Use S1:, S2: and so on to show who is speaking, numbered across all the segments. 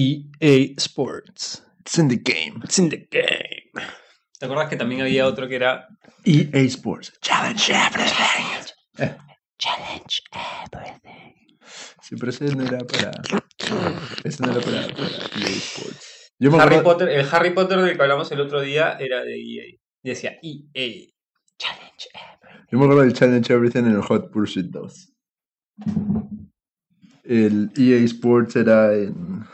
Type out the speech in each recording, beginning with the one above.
S1: EA Sports.
S2: it's in the game.
S1: It's in the game. ¿Te acuerdas que también había otro que era
S2: EA Sports. Challenge everything. Eh,
S1: Challenge Everything?
S2: sí, pero ese no era para. Ese no era para, para EA Sports. Yo me
S1: Harry
S2: acuerdo.
S1: Potter, el Harry Potter del que hablamos el otro día era de EA. Y decía EA. Challenge Everything.
S2: Yo me acuerdo del Challenge Everything en el Hot Pursuit 2. El EA Sports era en.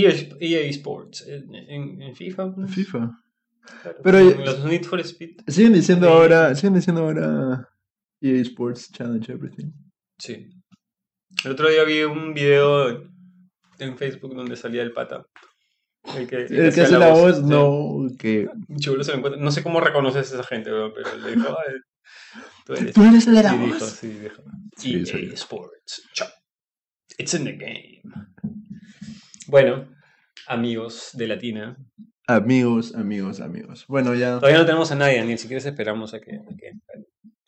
S1: EA, EA E Sports. En, en- en FIFA. ¿no?
S2: FIFA.
S1: Claro.
S2: Pero-
S1: los Need for Speed.
S2: Siguen diciendo ahora. Siguen diciendo ahora. EA Sports Challenge Everything.
S1: Sí. El otro día vi un video en Facebook donde salía el pata. El que,
S2: El que hace la voz, no. Que.
S1: Chulo se lo encuentra. No sé cómo reconoces a esa gente, pero le dijo, "Ay, tú eres.
S2: ¿Tú eres el de la
S1: Y dijo,
S2: voz?
S1: sí, dijo.
S2: Sí,
S1: EA. Sports. Chao. It's in the game. Bueno, amigos de Latina.
S2: Amigos, amigos, amigos. Bueno, ya.
S1: Todavía no tenemos a nadie, ni siquiera esperamos a que, a que-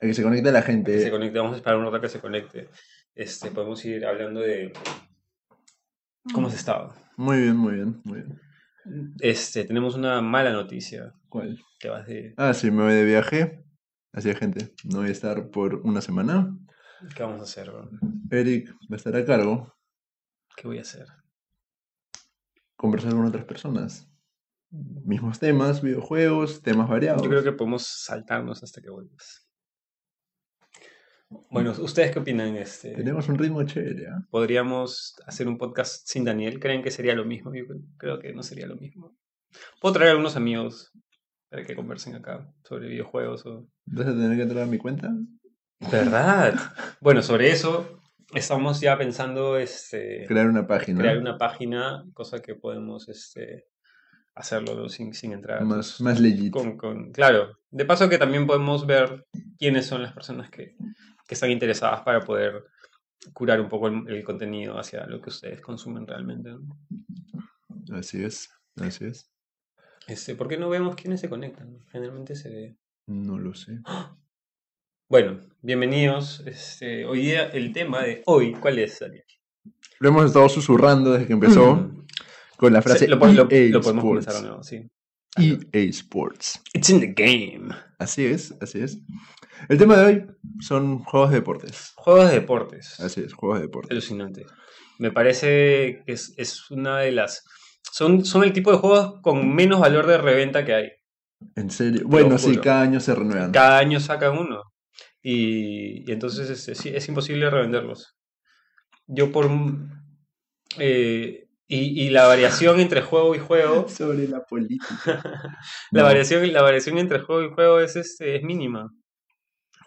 S1: a
S2: que se conecte la
S1: que
S2: gente.
S1: se conecte. Vamos a esperar un rato a que se conecte. Este, podemos ir hablando de cómo has estado.
S2: Muy bien, muy bien, muy bien.
S1: Este, tenemos una mala noticia.
S2: ¿Cuál?
S1: Que vas de.
S2: Ah, sí, me voy de viaje. Así es, gente. No voy a estar por una semana.
S1: ¿Qué vamos a hacer, bro?
S2: Eric va a estar a cargo.
S1: ¿Qué voy a hacer?
S2: Conversar con otras personas. Mismos temas, videojuegos, temas variados.
S1: Yo creo que podemos saltarnos hasta que vuelvas. Bueno, ¿ustedes qué opinan? Este,
S2: Tenemos un ritmo chévere, ¿ah?
S1: ¿Podríamos hacer un podcast sin Daniel? ¿Creen que sería lo mismo? Yo creo- creo que no sería lo mismo. Puedo traer a algunos amigos para que conversen acá sobre videojuegos o...
S2: ¿Vas a tener que entrar a mi cuenta?
S1: ¿Verdad? Bueno, sobre eso estamos ya pensando este,
S2: Crear una página.
S1: crear una página, cosa que podemos este, hacerlo sin, sin entrar.
S2: Más, más legit.
S1: Con, con- claro, de paso que también podemos ver quiénes son las personas que, que están interesadas para poder curar un poco el, el contenido hacia lo que ustedes consumen realmente. ¿no?
S2: Así es, así es.
S1: Este, ¿Por qué no vemos quiénes se conectan? Generalmente se ve.
S2: No lo sé.
S1: Bueno, bienvenidos. Este, hoy día el tema de hoy, ¿cuál es, Daniel?
S2: Lo hemos estado susurrando desde que empezó con la frase
S1: Sí, lo, lo-
S2: EA
S1: lo podemos
S2: Sports.
S1: comenzar de nuevo, sí.
S2: EA Sports.
S1: It's in the game.
S2: Así es, así es. El tema de hoy son juegos de deportes.
S1: Juegos de deportes.
S2: Así es, juegos de deportes.
S1: Alucinante. Me parece que es, es una de las... Son, son el tipo de juegos con menos valor de reventa que hay.
S2: En serio. Bueno, sí, cada año se renuevan.
S1: Cada año sacan uno. Y, y entonces este, sí, es imposible revenderlos. Yo por... eh, y, y la variación entre juego y juego...
S2: Sobre la política.
S1: La,
S2: No,
S1: variación, la variación entre juego y juego es, este, es mínima.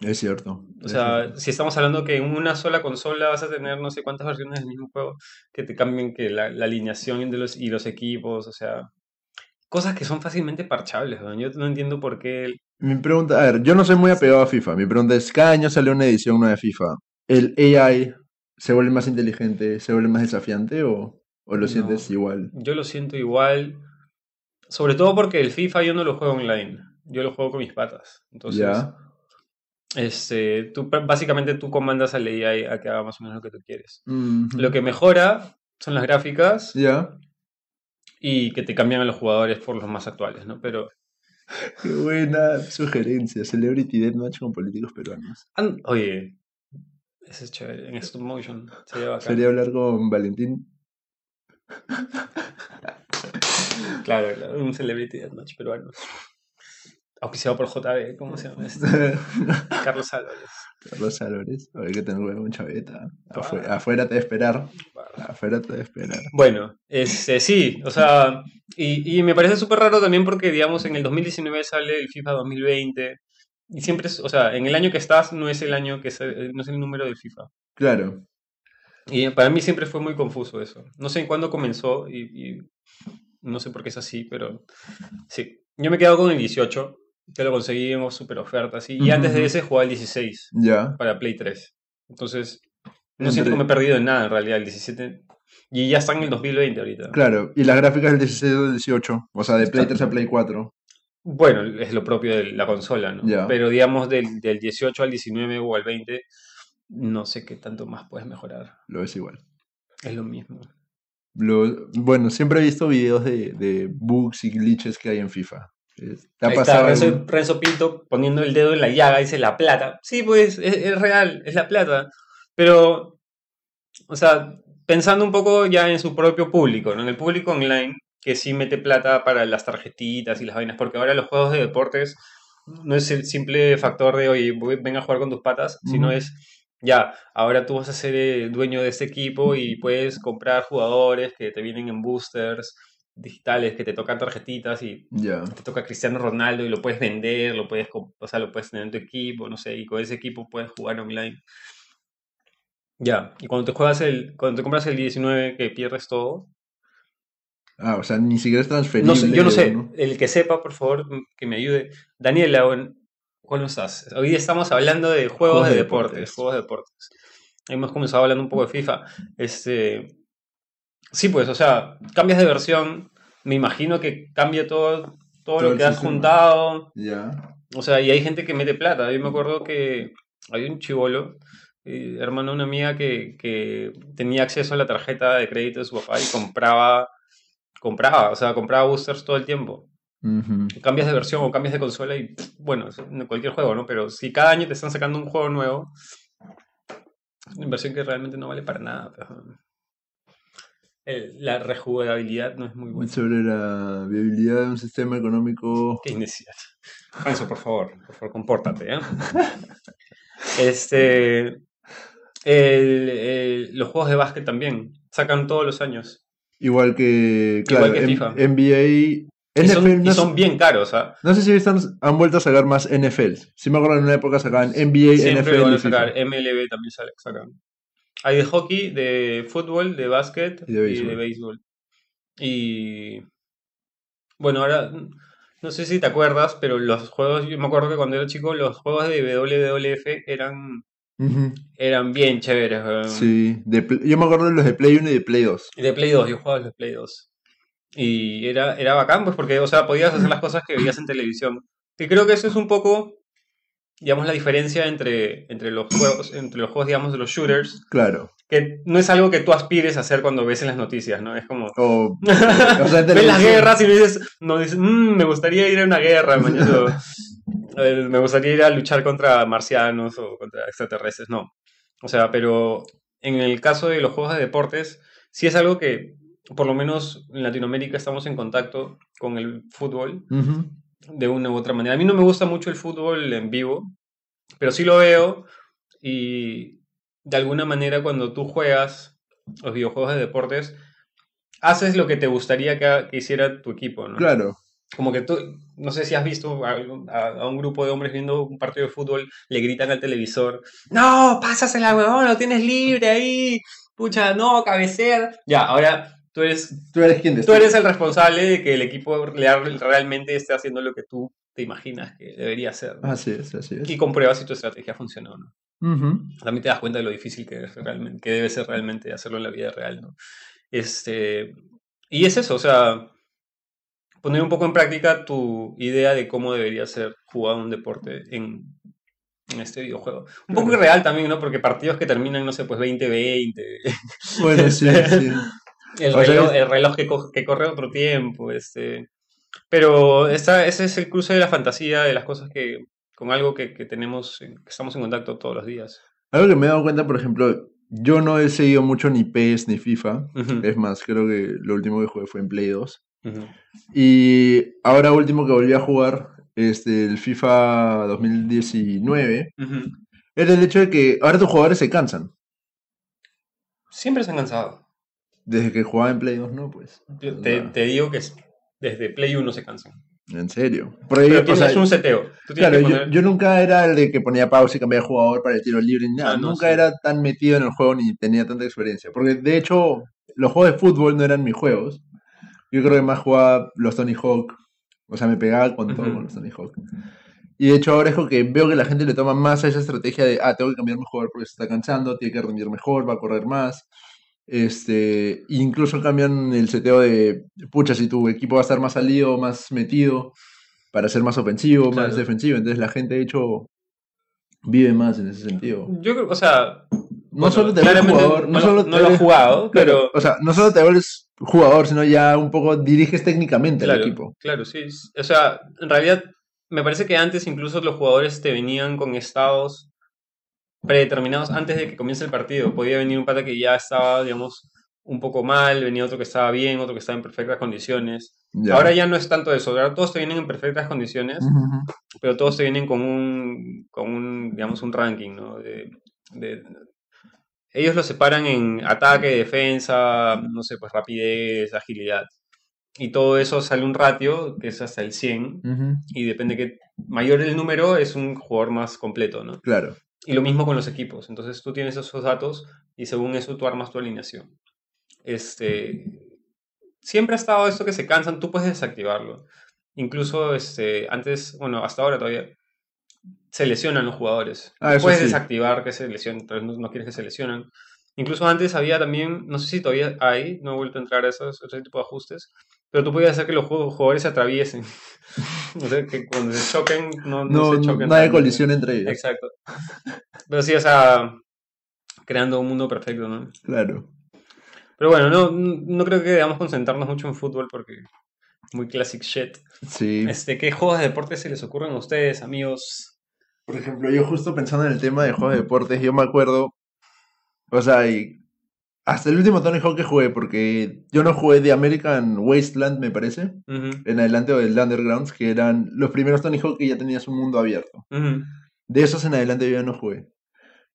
S2: Es cierto.
S1: O
S2: es
S1: sea,
S2: cierto.
S1: si estamos hablando que en una sola consola vas a tener no sé cuántas versiones del mismo juego que te cambien que la, la alineación de los, y los equipos, o sea, cosas que son fácilmente parchables, ¿no? Yo no entiendo por qué... el-
S2: Mi pregunta, a ver, yo no soy muy apegado a FIFA. Mi pregunta es, cada año sale una edición nueva de FIFA. ¿El AI se vuelve más inteligente, se vuelve más desafiante o, o lo
S1: No.
S2: sientes igual?
S1: Yo lo siento igual, sobre todo porque el FIFA yo no lo juego online, yo lo juego con mis patas. Entonces,
S2: Ya.
S1: este, tú, básicamente tú comandas al AI a que haga más o menos lo que tú quieres.
S2: Mhm.
S1: Lo que mejora son las gráficas
S2: Ya.
S1: Y que te cambian a los jugadores por los más actuales, ¿no? Pero
S2: Qué buena sugerencia. Celebrity Deathmatch con políticos peruanos.
S1: An- Oye, ese es chévere. En stop motion sería bacán.
S2: Sería hablar con Valentín.
S1: Claro, claro, un celebrity deathmatch peruano. Auspiciado por JB, ¿cómo se llama este? Carlos Álvarez.
S2: Carlos Álvarez. Hay que tener un chaveta.
S1: Ah.
S2: Afuera, te a esperar. Afuera te esperar.
S1: Bueno, este, sí, o sea, y, y me parece súper raro también porque, digamos, en el 2019 sale el FIFA 2020 y siempre es, o sea, en el año que estás no es el año que es, no es el número del FIFA.
S2: Claro.
S1: Y para mí siempre fue muy confuso eso. No sé en cuándo comenzó y, y no sé por qué es así, pero sí. Yo me he quedado con el 18, que lo conseguí en super ofertas. Y, y antes de ese jugaba el 16
S2: Ya.
S1: para Play 3. Entonces, no
S2: Entre-
S1: siento que me he perdido en nada en realidad. El 17. Y ya está en el 2020 ahorita.
S2: Claro. Y las gráficas del 16 al 18. O sea, de Play 3 a Play 4.
S1: Bueno, es lo propio de la consola, ¿no?
S2: Ya.
S1: Pero digamos del, del 18 al 19 o al 20 no sé qué tanto más puedes mejorar.
S2: Lo ves igual.
S1: Es lo mismo.
S2: Lo, bueno, siempre he visto videos de, de bugs y glitches que hay en FIFA. ¿Te ha
S1: Ahí está Renzo, Pinto poniendo el dedo en la llaga, dice la plata. Sí, pues es, es real, es la plata. Pero, o sea, pensando un poco ya en su propio público, ¿no? En el público online, que sí mete plata para las tarjetitas y las vainas, porque ahora los juegos de deportes no es el simple factor de, oye, venga a jugar con tus patas, sino
S2: Ujú.
S1: es, ya, ahora tú vas a ser eh, dueño de este equipo y puedes comprar jugadores que te vienen en boosters digitales, que te tocan tarjetitas y te toca Cristiano Ronaldo y lo puedes vender, lo puedes, o sea, lo puedes tener en tu equipo, no sé, y con ese equipo puedes jugar online. Ya, y cuando te juegas el, cuando te compras el 19 que pierdes todo,
S2: Ah, o sea, ni siquiera es transferible.
S1: no sé, yo no sé,
S2: ¿no?
S1: el que sepa, por favor, m- que me ayude. Daniela, ¿en- ¿cuándo estás? Hoy estamos hablando de juegos,
S2: Juegos
S1: de,
S2: de
S1: deportes,
S2: deportes.
S1: juegos de deportes. Hemos comenzado hablando un poco de FIFA. Este, sí, pues, o sea, cambias de versión, me imagino que cambia todo, todo,
S2: Todo
S1: lo que has
S2: sistema.
S1: juntado.
S2: Ya.
S1: O sea, y hay gente que mete plata. Yo me acuerdo que hay un chivolo, eh, hermano de una amiga, que, que tenía acceso a la tarjeta de crédito de su papá y compraba, compraba, o sea, compraba boosters todo el tiempo. Cambias de versión o cambias de consola y, bueno, cualquier juego, ¿no? Pero si cada año te están sacando un juego nuevo, es una inversión que realmente no vale para nada. pues. El- la rejugabilidad no es muy buena.
S2: Sobre la viabilidad de un sistema económico.
S1: Qué innecesidad. Renzo, por favor, por favor, compórtate, ¿eh? Este. el- el- los juegos de básquet también sacan todos los años.
S2: Igual que. Claro,
S1: Igual que FIFA.
S2: NBA.
S1: Y son, y
S2: no,
S1: son bien caros, ¿ah?
S2: no sé si están, han vuelto a sacar más NFL. Sí me acuerdo en una época sacaban NBA,
S1: Siempre
S2: NFL
S1: van
S2: y
S1: a
S2: FIFA.
S1: sacar. MLB también sacan. Hay de hockey, de fútbol, de básquet
S2: Y de béisbol.
S1: béisbol. Y. Bueno, ahora. No sé si te acuerdas, pero los juegos. Yo me acuerdo que cuando era chico, los juegos de WWF eran, eran bien chéveres. weón.
S2: Sí, de yo me acuerdo de los de Play 1 y de Play 2.
S1: Y de Play 2, yo jugaba los Play 2. Y era, era bacán, pues, porque, o sea, podías hacer las cosas que veías en televisión. Y creo que eso es un poco, digamos, la diferencia entre, entre los juegos, entre los juegos, digamos, de los shooters,
S2: Claro.
S1: que no es algo que tú aspires a hacer cuando ves en las noticias, ¿no? Es como...
S2: O, o sea,
S1: ves las guerras y dices, no dices, "Mm, me gustaría ir a una guerra, mañana. Me gustaría ir a luchar contra marcianos o contra extraterrestres, no. O sea, pero en el caso de los juegos de deportes, sí es algo que, por lo menos en Latinoamérica, estamos en contacto con el fútbol
S2: Ujú.
S1: De una u otra manera. A mí no me gusta mucho el fútbol en vivo, pero sí lo veo y de alguna manera cuando tú juegas los videojuegos de deportes, haces lo que te gustaría que, que hiciera tu equipo, ¿no?
S2: Claro.
S1: Como que tú, no sé si has visto a, a- a un grupo de hombres viendo un partido de fútbol, le gritan al televisor, no, pásasela, huevón, lo tienes libre ahí, pucha, no, cabecear. Ya, ahora tú eres,
S2: Tú eres quien
S1: tú eres el responsable de que el equipo real- realmente esté haciendo lo que tú te imaginas que debería hacer. ¿no?
S2: Así es, así es.
S1: Y compruebas si tu estrategia funcionó o no.
S2: Ujú.
S1: También te das cuenta de lo difícil que, es realmente, que debe ser realmente hacerlo en la vida real, ¿no? Este, y es eso, o sea, poner un poco en práctica tu idea de cómo debería ser jugado un deporte en, en este videojuego. Un poco irreal también, ¿no? Porque partidos que terminan, no sé, pues 20-20,
S2: Bueno, sí, sí.
S1: El
S2: O sea,
S1: reloj,
S2: es-
S1: el reloj que, co- que corre otro tiempo, este... Pero esta, ese es el cruce de la fantasía, de las cosas que, con algo que, que tenemos, que estamos en contacto todos los días.
S2: Algo que me he dado cuenta, por ejemplo, yo no he seguido mucho ni PES ni FIFA. Es más, creo que lo último que jugué fue en Play 2.
S1: ujú.
S2: Y ahora último que volví a jugar, este, el FIFA 2019,
S1: Ujú.
S2: era el hecho de que ahora tus jugadores se cansan.
S1: Siempre se han cansado.
S2: Desde que jugaba en Play 2, no, pues.
S1: Te, te digo que es- desde Play 1 se cansan.
S2: En serio.
S1: Pero
S2: yo- o
S1: tienes
S2: sea,
S1: un seteo. Tú tienes
S2: Claro,
S1: que
S2: yo,
S1: poner...
S2: yo nunca era el de que ponía pausa y cambiaba de jugador para el tiro libre ni nada.
S1: Ah, no,
S2: nunca
S1: sí.
S2: era tan metido en el juego ni tenía tanta experiencia. Porque de hecho, los juegos de fútbol no eran mis juegos. Yo creo que más jugaba los Tony Hawk. O sea, me pegaba con todo
S1: Ujú.
S2: con los Tony Hawk. Y de hecho, ahora es que veo que la gente le toma más a esa estrategia de, ah, tengo que cambiar jugador porque se está cansando, tiene que rendir mejor, va a correr más. Este, incluso cambian el seteo de, pucha, si tu equipo va a estar más salido, más metido, para ser más ofensivo, más defensivo. Entonces la gente, de hecho, vive más en ese sentido.
S1: Yo creo, o sea,
S2: No
S1: bueno,
S2: solo te vuelves
S1: claramente
S2: jugador, no,
S1: no,
S2: solo
S1: no lo
S2: vuelves-
S1: jugado, pero
S2: o sea, no solo te vuelves jugador, sino ya un poco diriges técnicamente
S1: claro,
S2: al equipo.
S1: claro, sí. O sea, en realidad me parece que antes incluso los jugadores te venían con estados predeterminados antes de que comience el partido. Podía venir un pata que ya estaba, digamos, un poco mal, venía otro que estaba bien, otro que estaba en perfectas condiciones.
S2: Ya.
S1: Ahora ya no es tanto eso, ahora todos te vienen en perfectas condiciones, pero todos te vienen con un, con un digamos, un ranking, ¿no? De, de- ellos lo separan en ataque, defensa, no sé, pues rapidez, agilidad. Y todo eso sale un ratio que es hasta el 100
S2: Ujú,
S1: y depende que mayor el número es un jugador más completo, ¿no?
S2: Claro.
S1: Y lo mismo con los equipos. Entonces tú tienes esos datos y según eso tú armas tu alineación. Este, siempre ha estado esto que se cansan, tú puedes desactivarlo. Incluso este, antes, bueno, hasta ahora todavía se lesionan los jugadores.
S2: Ah,
S1: puedes
S2: sí.
S1: desactivar que se lesionen, no, no quieres que se lesionen. Incluso antes había también, no sé si todavía hay, no he vuelto a entrar a esos, ese tipo de ajustes, pero tú podías hacer que los ju- jugadores se atraviesen. o sea, que cuando se choquen, no, no
S2: No,
S1: se choquen.
S2: no hay colisión entre ellos.
S1: Exacto. Pero sí, o sea, creando un mundo perfecto, ¿no?
S2: Claro.
S1: Pero bueno, no, no creo que debamos concentrarnos mucho en fútbol porque muy classic shit.
S2: Sí.
S1: Este, ¿qué juegos de deporte se les ocurren a ustedes, amigos?
S2: Por ejemplo, yo justo pensando en el tema de juegos de deportes, yo me acuerdo, o sea, y hasta el último Tony Hawk que jugué, porque yo no jugué de American Wasteland, me parece, en adelante o del Undergrounds, que eran los primeros Tony Hawk que ya tenías un mundo abierto. De esos en adelante yo ya no jugué.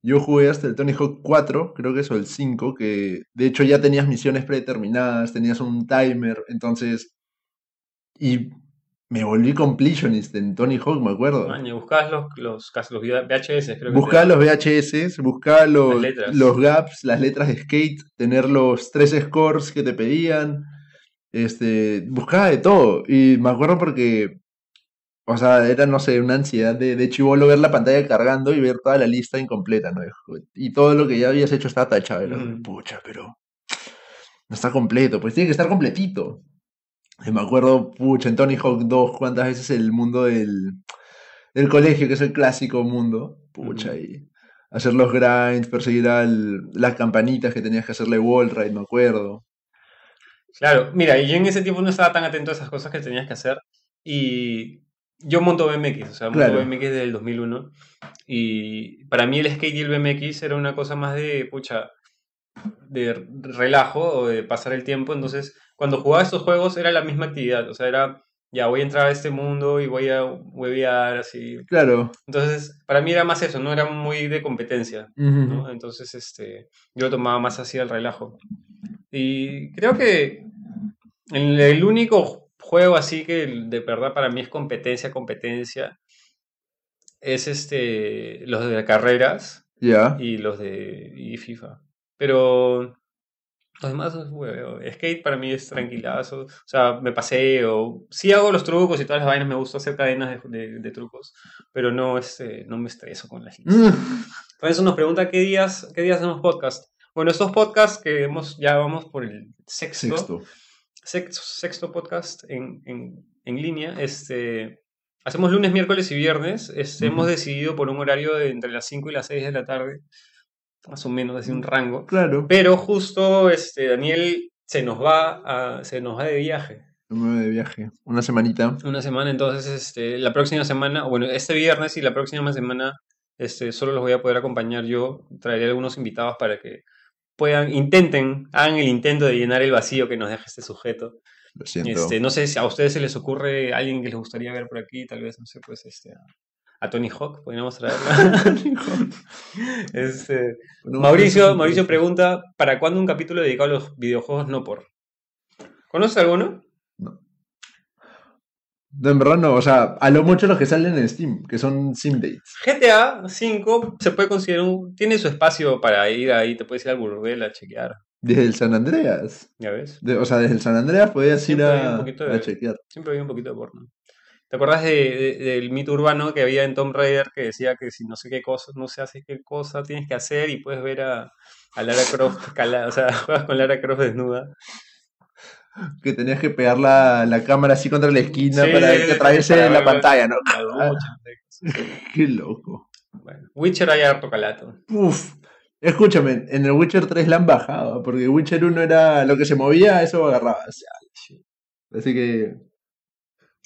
S2: Yo jugué hasta el Tony Hawk 4, creo que es o el 5, que de hecho ya tenías misiones predeterminadas, tenías un timer, entonces... Y me volví completionist en Tony Hawk, me acuerdo.
S1: Maña, buscabas los, los, los VHS, creo que
S2: Buscaba
S1: te-
S2: los VHS, buscaba los, los gaps, las letras de skate, tener los tres scores que te pedían, este, buscaba de todo. Y me acuerdo porque, o sea, era, no sé, una ansiedad de, de chivolo ver la pantalla cargando y ver toda la lista incompleta, ¿no? Y todo lo que ya habías hecho estaba tachado.
S1: Ujú.
S2: pucha, pero no está completo, pues tiene que estar completito. Me acuerdo, pucha, en Tony Hawk 2, cuántas veces el mundo del, del colegio, que es el clásico mundo, pucha, y hacer los grinds, perseguir al, las campanitas que tenías que hacerle wall ride, me acuerdo.
S1: Claro, mira, y yo en ese tiempo no estaba tan atento a esas cosas que tenías que hacer. Y yo monto BMX, o sea, monto
S2: Claro.
S1: BMX desde el 2001. Y para mí el skate y el BMX era una cosa más de, pucha, de relajo o de pasar el tiempo. Entonces, cuando jugaba estos juegos era la misma actividad. O sea, era, ya voy a entrar a este mundo y voy a huevear, así.
S2: Claro.
S1: Entonces, para mí era más eso, no era muy de competencia.
S2: Ujú.
S1: ¿no? Entonces, este, yo lo tomaba más así al relajo. Y creo que el, el único juego así que de verdad para mí es competencia, competencia, es este, los de carreras
S2: Ya.
S1: y los de y FIFA. Pero los demás es hueveo. Skate para mí es tranquilazo. O sea, me paseo. Sí hago los trucos y todas las vainas. Me gusta hacer cadenas de, de- de trucos. Pero no, este, no me estreso con las listas.
S2: Mm.
S1: Por eso nos pregunta qué días, qué días hacemos podcast. Bueno, estos podcasts que hemos, ya vamos por el sexto,
S2: Sexto.
S1: sexto, sexto podcast en, en, en línea. Este, hacemos lunes, miércoles y viernes. Este, Hemos
S2: Ujú.
S1: decidido por un horario de entre las 5 y las 6 de la tarde, más o menos, así un rango.
S2: Claro.
S1: Pero justo este, Daniel se nos va, a- se nos va de viaje
S2: Me de viaje. Una semanita.
S1: una semana, entonces este, la próxima semana, bueno, este viernes y la próxima semana este, solo los voy a poder acompañar yo. Traeré algunos invitados para que puedan, intenten, hagan el intento de llenar el vacío que nos deja este sujeto.
S2: Lo siento.
S1: Este, no sé si a ustedes se les ocurre alguien que les gustaría ver por aquí, tal vez, no sé, pues este, a, Tony Hawk, podríamos traerla.
S2: Bueno,
S1: Mauricio, Mauricio pregunta, ¿para cuándo un capítulo dedicado a los videojuegos no por? ¿Conoces alguno?
S2: No, en verdad no, o sea, a lo mucho los que salen en Steam, que son sim dates.
S1: GTA V se puede considerar un... Tiene su espacio para ir ahí, te puedes ir al burdel a chequear,
S2: Desde el San Andreas.
S1: ¿ya ves?
S2: De- o sea, desde el San Andreas podías ir
S1: Siempre
S2: a,
S1: de-
S2: a chequear.
S1: Siempre había un poquito de porno. ¿Te acuerdas de, de- del mito urbano que había en Tomb Raider que decía que si no sé qué cosa, no se hace qué cosa tienes que hacer y puedes ver a, a Lara Croft, cala- o sea, juegas con Lara Croft desnuda?
S2: Que tenías que pegar la, la cámara así contra la esquina
S1: Sí,
S2: para que atraviese la
S1: ver-
S2: pantalla, ¿no?
S1: Sé.
S2: Qué loco.
S1: Bueno, Witcher hay harto calato.
S2: Uf. Escúchame, en el Witcher 3 la han bajado, porque Witcher 1 era lo que se movía, eso agarrabas. Así que.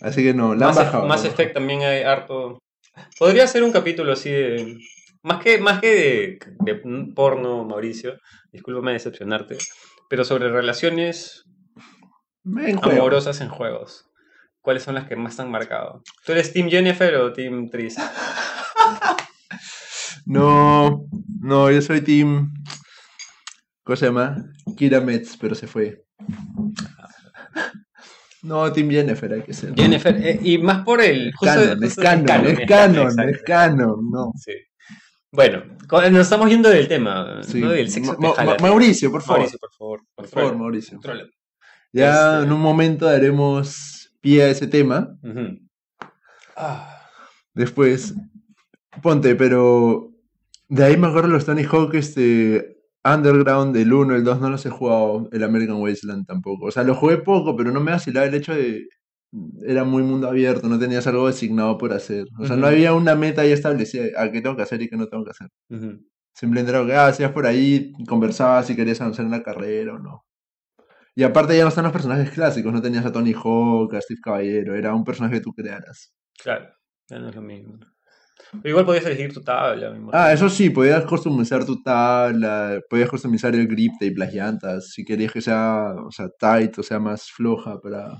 S2: Así que no, la han
S1: Mass,
S2: bajado. Han
S1: Effect también hay harto. Podría ser un capítulo así de. Más que, más que de, de porno, Mauricio. Discúlpame decepcionarte. Pero sobre relaciones.
S2: En
S1: amorosas en juegos. ¿Cuáles son las que más te han marcado? ¿Tú eres Team Jennifer o Team Tris?
S2: No, no, yo soy Team. ¿Cómo se llama? Kira Metz, pero se fue. No, Team Jennifer hay que ser.
S1: Jennifer, eh, y más por el. justo-
S2: Canon, es canon, es canon, es canon, no.
S1: Sí. Bueno, nos estamos yendo del tema,
S2: Sí.
S1: ¿no? Del sexo.
S2: Ma-. Ma- Mauricio, por favor.
S1: Mauricio, por favor.
S2: Por favor, Mauricio. Ya
S1: Este-
S2: en un momento daremos pie a ese tema.
S1: Ujú. Ah,
S2: Después, ponte, pero de ahí me acuerdo los Tony Hawk, este, Underground, el 1, el 2, no los he jugado, el American Wasteland tampoco. O sea, lo jugué poco, pero no me vacilaba el hecho de, era muy mundo abierto, no tenías algo designado por hacer. O sea, no había una meta ya establecida a qué tengo que hacer y qué no tengo que hacer. Simplemente era que ah, hacías por ahí, conversabas si querías avanzar en la carrera o no. Y aparte ya no están los personajes clásicos, no tenías a Tony Hawk, a Steve Caballero, era un personaje que tú crearas.
S1: Claro, ya no es lo mismo. Igual podías elegir tu tabla. me.
S2: Ah, eso sí, podías customizar tu tabla, podías customizar el grip tape, las llantas, si querías que sea, o sea, tight, o sea, más floja para,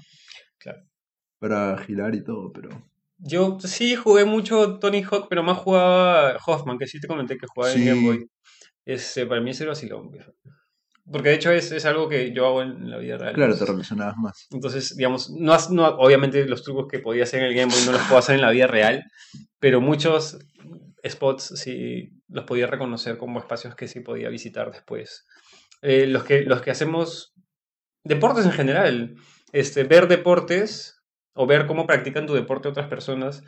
S1: Claro.
S2: para girar y todo, pero...
S1: Yo sí jugué mucho Tony Hawk, pero más jugaba Hoffman, que sí te comenté que jugaba en
S2: Sí.
S1: Game Boy. Este, para mí es el vacilón. Porque de hecho es, es algo que yo hago en la vida real.
S2: Claro, te relacionabas más.
S1: Entonces, digamos, no, no, obviamente los trucos que podía hacer en el Game Boy no los puedo hacer en la vida real, pero muchos spots sí los podía reconocer como espacios que sí podía visitar después. Eh, los, que, los que hacemos deportes en general, este, ver deportes o ver cómo practican tu deporte otras personas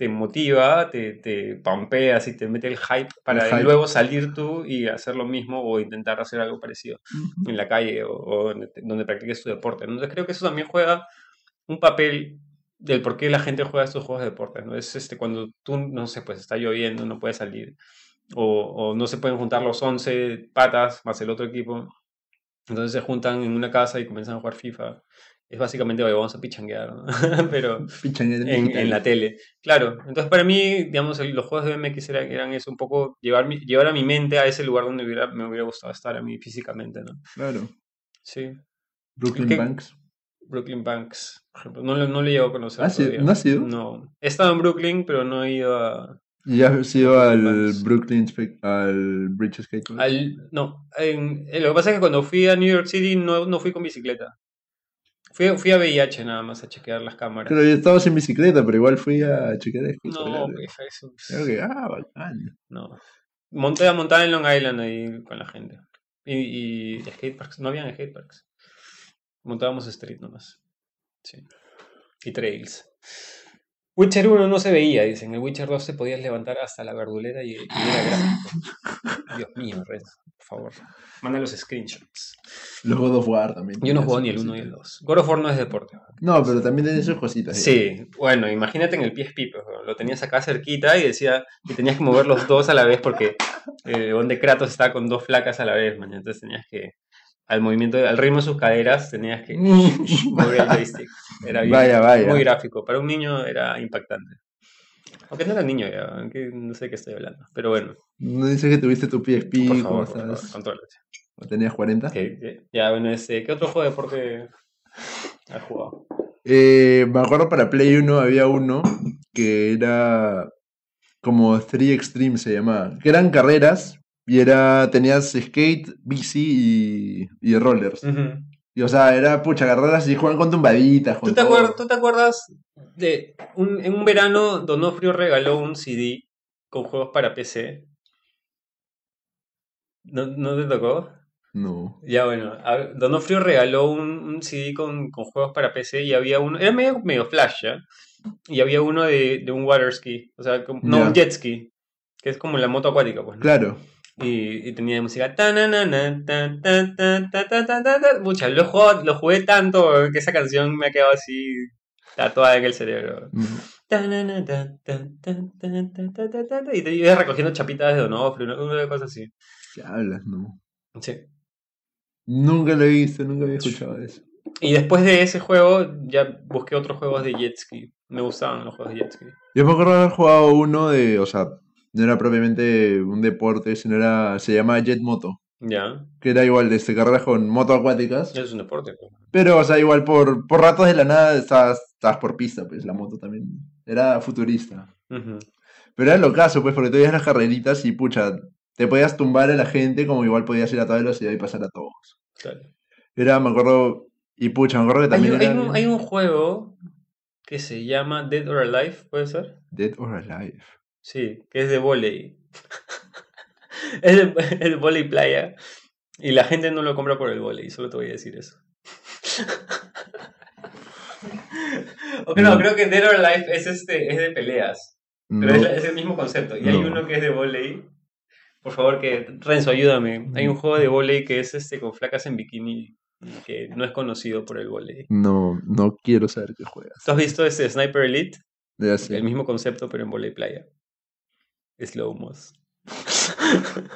S1: te motiva, te, te pampeas y te mete el hype para
S2: hype.
S1: luego salir tú y hacer lo mismo o intentar hacer algo parecido en la calle o, o donde, practiques tu deporte. ¿no? Entonces creo que eso también juega un papel del por qué la gente juega estos juegos de deporte. ¿no? Es este, cuando tú, no sé, pues está lloviendo, no puedes salir, o, o no se pueden juntar los 11 patas más el otro equipo. Entonces se juntan en una casa y comienzan a jugar FIFA. Es básicamente, "Oye, vamos a pichanguear, ¿no? pero
S2: en,
S1: la tele. Claro, entonces para mí, digamos, el- los juegos de BMX eran, eran eso, un poco llevar, mi- llevar a mi mente a ese lugar donde hubiera, me hubiera gustado estar a mí físicamente, ¿no?
S2: Claro.
S1: Sí.
S2: Brooklyn
S1: ¿Qué-
S2: Banks.
S1: Brooklyn Banks, por ejemplo. No, no le llego a conocer.
S2: Ah, sí. ¿no has ido?
S1: No. He estado en Brooklyn, pero no he ido a.
S2: ¿Y has ido al
S1: Banks.
S2: Brooklyn, al Bridge Skate?
S1: Al no. en- lo que pasa es que cuando fui a New York City no, no fui con bicicleta. Fui, fui a VIH nada más a chequear las cámaras.
S2: Creo que estaba sin bicicleta, pero igual fui a chequear el
S1: no, eso,
S2: Creo que, ah, bacán.
S1: no. Monté a montar en Long Island ahí con la gente. Y, y skateparks, no habían skateparks. Montábamos street nomás. Sí. Y trails. Witcher 1 no se veía, dicen. En el Witcher 2 te podías levantar hasta la verdulera y, y era gráfico. Dios mío, Red, por favor. Manda los screenshots.
S2: Los God of War también.
S1: Yo no juego ni el 1 y el
S2: cositas.
S1: 2. God of War no es deporte.
S2: No, pero también tenía sus cositas. ya.
S1: Sí, bueno, imagínate en el PSP, pues, lo tenías acá cerquita y decía y tenías que mover los dos a la vez porque eh, donde Kratos está con dos flacas a la vez, man, entonces tenías que al movimiento, al ritmo de sus caderas tenías que mover el joystick. Era bien-
S2: Vaya, vaya.
S1: muy gráfico. Para un niño era impactante. Aunque no era niño ya, aunque no sé de qué estoy hablando. Pero bueno,
S2: No dices que tuviste tu PSP,
S1: por
S2: ¿cómo
S1: favor, por favor,
S2: estás?
S1: contrólate.
S2: ¿O ¿Tenías 40?
S1: Ok, ya- ya, bueno, este, ¿qué otro juego de deporte has jugado?
S2: Eh, me acuerdo para Play 1 había uno que era como 3 Extreme se llamaba, que eran carreras y era tenías skate, bici y, y rollers. Y o sea, era pucha carreras y juegan con tumbaditas, con
S1: ¿Tú te, acuerdas, ¿Tú te acuerdas de un, en un verano Donofrio regaló un CD con juegos para PC? ¿No, ¿no te tocó?
S2: No.
S1: Ya bueno, Donofrio regaló un, un CD con, con juegos para PC y había uno, era medio, medio flash, ¿ya? Y había uno de, de un water ski, o sea, no, un jet ski, que es como la moto acuática, pues. ¿no?
S2: Claro.
S1: Y, y, tenía música. Pucha, lo, jugué, lo jugué tanto que esa canción me ha quedado así tatuada en el cerebro. Y te ibas recogiendo chapitas de Donofrio, una cosa así.
S2: ¿Qué hablas, no?
S1: Sí.
S2: Nunca lo he visto, nunca había escuchado eso.
S1: Y después de ese juego, ya busqué otros juegos de jet ski. Me gustaban los juegos de jet ski.
S2: Yo me acuerdo haber jugado uno de, o sea, no era propiamente un deporte, sino era, se llamaba Jet Moto,
S1: Ya.
S2: que era igual de este, carreras con moto acuáticas.
S1: Es un deporte. pues.
S2: Pero, o sea, igual por, por ratos de la nada estabas, estabas por pista, pues la moto también. Era futurista. Pero era lo caso, pues, porque tú veías las carreritas y, pucha, te podías tumbar a la gente como igual podías ir a toda velocidad y pasar a todos.
S1: Claro.
S2: Era, me acuerdo, y pucha, me acuerdo que también
S1: hay
S2: era
S1: un, hay un juego que se llama Dead or Alive, ¿puede ser?
S2: Dead or Alive.
S1: Sí, que es de volei. es de, es de volei playa. Y la gente no lo compra por el volei, solo te voy a decir eso. o que no,
S2: No.
S1: creo que Dead or Alive es, este, es de peleas. Pero
S2: No,
S1: es, la- es el mismo concepto. Y hay
S2: No.
S1: uno que es de volei. Por favor, que Renzo, ayúdame. Hay un juego de volei que es este con flacas en bikini y que no es conocido por el volei.
S2: no, no quiero saber qué juegas.
S1: ¿Tú has visto ese Sniper Elite?
S2: Ya.
S1: El mismo concepto, pero en volei playa. Slow mos.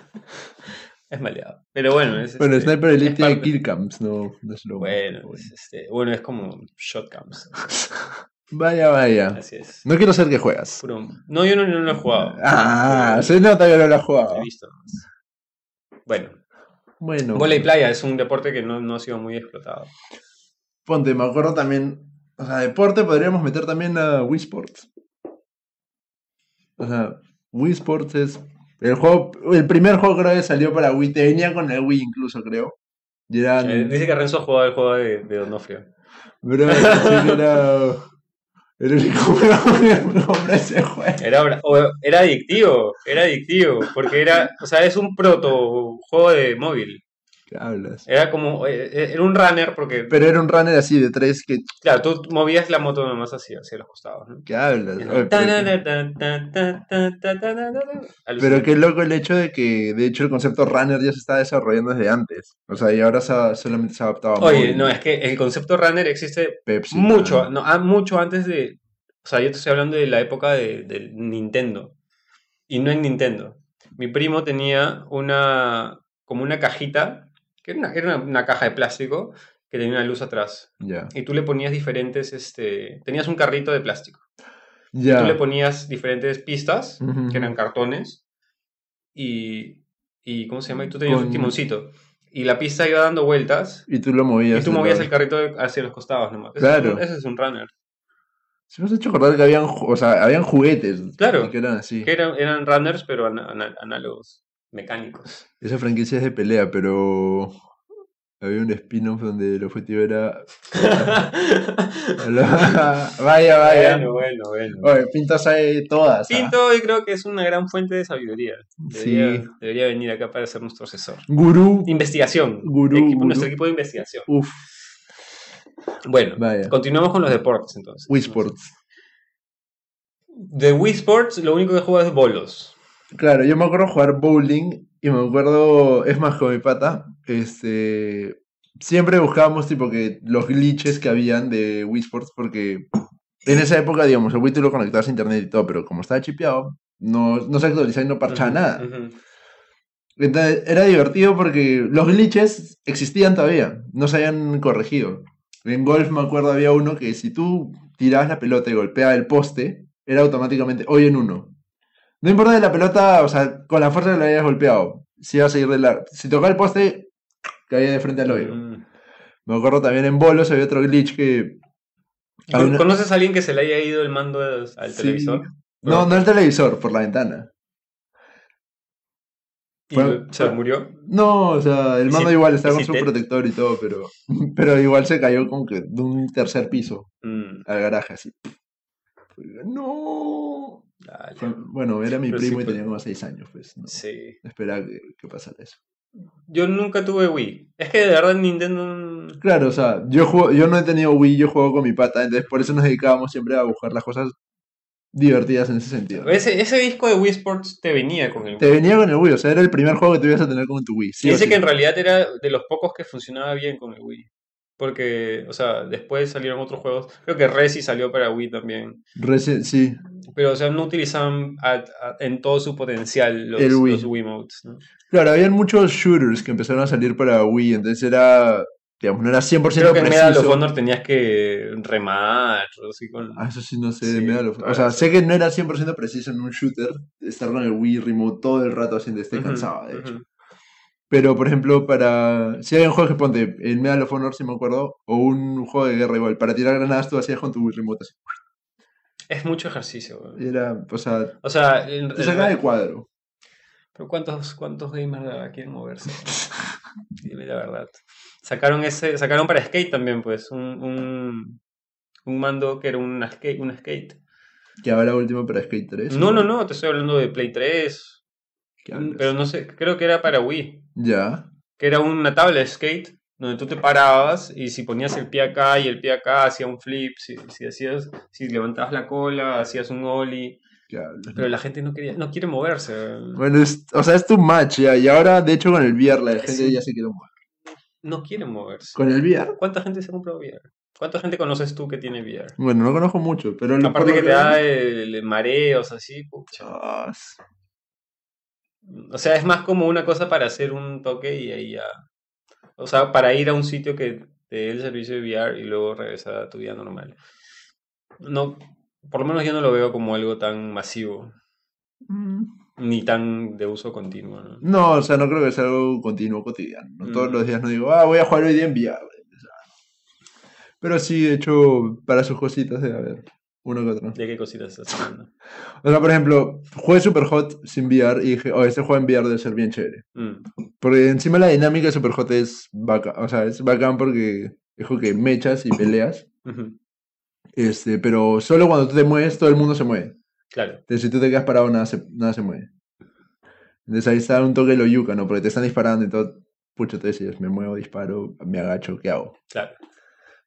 S1: es maleado. Pero bueno, es.
S2: Bueno,
S1: este,
S2: Sniper Elite tiene kill cams, no, no es lo
S1: Bueno,
S2: bueno.
S1: es, este, bueno, es como shotguns.
S2: Vaya, vaya.
S1: Así es.
S2: No quiero saber qué juegas.
S1: Puro- No, yo no, no lo he jugado.
S2: Ah,
S1: Pero
S2: se nota que no lo has
S1: He
S2: jugado.
S1: visto. nomás. Bueno,
S2: Bueno,
S1: volei playa es un deporte que no, no ha sido muy explotado.
S2: ponte, me acuerdo también. O sea, deporte podríamos meter también a Wii Sports. O sea, Wii Sports es. El juego, el primer juego creo que salió para Wii, te venía con el Wii incluso, creo. Y eran.
S1: Eh, dice que Renzo jugaba el juego de, de Donofrio.
S2: Bro, era. El ese juego.
S1: Era, o- era adictivo, era adictivo, porque era, o sea, es un proto juego de móvil.
S2: ¿Qué hablas?
S1: Era como, eh, eh, era un runner porque,
S2: Pero era un runner así de tres que.
S1: claro, tú movías la moto nomás así, hacia los costados, ¿no?
S2: ¿Qué hablas? Oye, pero, qué- pero loco el hecho de que, de hecho, el concepto runner ya se está desarrollando desde antes. O sea, y ahora se ha- solamente se ha adaptado a
S1: Oye, no, es que el concepto runner existe
S2: Pepsi.
S1: mucho, no, ah, mucho antes de, o sea, yo te estoy hablando de la época de, Nintendo, y no en Nintendo. Mi primo tenía una, como una cajita, que era una, era una, una caja de plástico que tenía una luz atrás.
S2: Ya.
S1: Y tú le ponías diferentes, este, tenías un carrito de plástico.
S2: Ya.
S1: Tú le ponías diferentes pistas,
S2: Ujú.
S1: que eran cartones, y, y ¿cómo se llama? Y tú tenías un
S2: Con-
S1: timoncito. Y la pista iba dando vueltas,
S2: Y tú lo movías.
S1: y tú movías el carrito hacia los costados nomás. Ese es
S2: Claro.
S1: un- ese es un runner.
S2: Se me has hecho acordar que habían, o sea, habían juguetes.
S1: Claro.
S2: Que eran así.
S1: Que eran, eran runners, pero análogos, mecánicos.
S2: Esa franquicia es de pelea, pero. Había un spin-off donde el objetivo era. vaya, vaya.
S1: bueno, bueno, bueno.
S2: Oye, Pinto sabe todas. ¿ah?
S1: Pinto, y creo que es una gran fuente de sabiduría. Debería,
S2: Sí.
S1: debería venir acá para ser nuestro asesor.
S2: Gurú.
S1: Investigación.
S2: Gurú,
S1: Equipo-
S2: gurú.
S1: Nuestro equipo de investigación.
S2: Uf,
S1: Bueno,
S2: vaya.
S1: continuamos con los deportes entonces.
S2: Wii Sports.
S1: De Wii Sports, lo único que juega es bolos.
S2: Claro, yo me acuerdo jugar bowling y me acuerdo, es más, con mi pata, este, siempre buscábamos tipo que los glitches que habían de Wii Sports porque en esa época, digamos, el Wii tú lo conectabas a internet y todo, pero como estaba chipeado, no, no se actualizaba y no parchaba nada. Entonces era divertido porque los glitches existían todavía, no se habían corregido. En golf me acuerdo había uno que si tú tirabas la pelota y golpeabas el poste, era automáticamente hoy en uno. No importa de la pelota, o sea, con la fuerza que la hayas golpeado, si ibas a ir de la... Si tocaba el poste, caía de frente al hoyo.
S1: Mm.
S2: Me acuerdo también en bolos había otro glitch que...
S1: ¿Con-
S2: una-
S1: ¿Conoces a alguien que se le haya ido el mando al
S2: Sí.
S1: televisor?
S2: No, no el televisor, por la ventana.
S1: ¿Y
S2: Fue-
S1: se murió?
S2: No, o sea, el
S1: ¿Y
S2: mando
S1: si-
S2: igual estaba con
S1: si
S2: su
S1: te-
S2: protector y todo, pero, pero igual se cayó como que de un tercer piso
S1: Mm,
S2: al garaje, así. No. Fue- bueno, era mi
S1: Pero sí
S2: primo y tenía como 6 años, pues. No,
S1: Sí.
S2: Esperaba que, que pasara eso.
S1: Yo nunca tuve Wii. Es que de verdad Nintendo.
S2: Claro, o sea, yo, juego, yo no he tenido Wii, yo juego con mi pata, entonces por eso nos dedicábamos siempre a buscar las cosas divertidas en ese sentido.
S1: Ese, ese disco de Wii Sports te venía con el
S2: Te venía con el Wii, o sea, era el primer juego que tú ibas a tener con tu Wii. sí
S1: Y
S2: o
S1: ese
S2: sí.
S1: que en realidad era de los pocos que funcionaba bien con el Wii. Porque, o sea, después salieron otros juegos. Creo que Resi salió para Wii también.
S2: Reci- sí,
S1: Pero, o sea, no utilizaban a- a- en todo su potencial los,
S2: Wii.
S1: los Wiimotes, ¿no?
S2: claro, habían muchos shooters que empezaron a salir para Wii, entonces era, digamos, no era 100%
S1: Creo que en Medal of. Honor tenías que remar, así con...
S2: Ah, eso sí, no sé,
S1: Sí,
S2: Medal of- O sea, sé que no era 100% preciso en un shooter estar con el Wii Remote todo el rato haciendo, estoy
S1: Ujú,
S2: cansado, de hecho. Pero, por ejemplo, para. Si hay un juego que ponte en Medal of Honor, si me acuerdo, o un juego de guerra igual, para tirar granadas tú hacías con tu Remote así.
S1: Es mucho ejercicio, weón.
S2: Y Era, o sea,
S1: O sea, en-
S2: te sacaba de cuadro.
S1: pero ¿cuántos, cuántos gamers quieren moverse? Dime la verdad. Sacaron ese, sacaron para skate también, pues, un, un, un mando que era una skate, una skate.
S2: Que ahora último para Skate 3.
S1: No, no, no, te estoy hablando de Play 3,
S2: ¿Qué
S1: un-
S2: hablas?
S1: Pero no sé, creo que era para Wii.
S2: Ya.
S1: que era una tabla de skate donde tú te parabas y si ponías el pie acá y el pie acá hacía un flip, si, si hacías, si levantabas la cola, hacías un ollie, pero la gente no quería, no quiere moverse,
S2: Bueno, es, o sea, es tu match ya. Y ahora, de hecho, con el VR, la gente
S1: Sí.
S2: ya se quiere mover.
S1: no quiere moverse.
S2: ¿Con el VR?
S1: ¿Cuánta gente se ha comprado VR? ¿Cuánta gente conoces tú que tiene VR?
S2: Bueno, no conozco mucho, pero.
S1: Aparte que te da el, el mareos así, pucha. O sea, es más como una cosa para hacer un toque y ahí ya. O sea, para ir a un sitio que te dé el servicio de VR y luego regresar a tu vida normal. No, por lo menos yo no lo veo como algo tan masivo,
S2: mm,
S1: ni tan de uso continuo, ¿no?
S2: No, o sea, no creo que sea algo continuo, cotidiano. ¿no? Todos
S1: Mm.
S2: los días no digo, ah, voy a jugar hoy día en VR. Pero sí, de hecho, para sus cositas debe haber uno que otro.
S1: ¿De qué cositas estás hablando?
S2: O sea, por ejemplo, jugué Superhot sin VR y dije, oh, este juego en VR debe ser bien chévere.
S1: Mm,
S2: Porque encima la dinámica de Superhot es bacán, o sea, es bacán porque es que mechas y peleas. Este, pero solo cuando tú te mueves, todo el mundo se mueve.
S1: Claro,
S2: Entonces, si tú te quedas parado, nada se, nada se mueve. Entonces ahí está un toque de lo yuca, ¿no? Porque te están disparando y todo. Pucha, te decides, me muevo, disparo, me agacho, ¿qué hago?
S1: claro.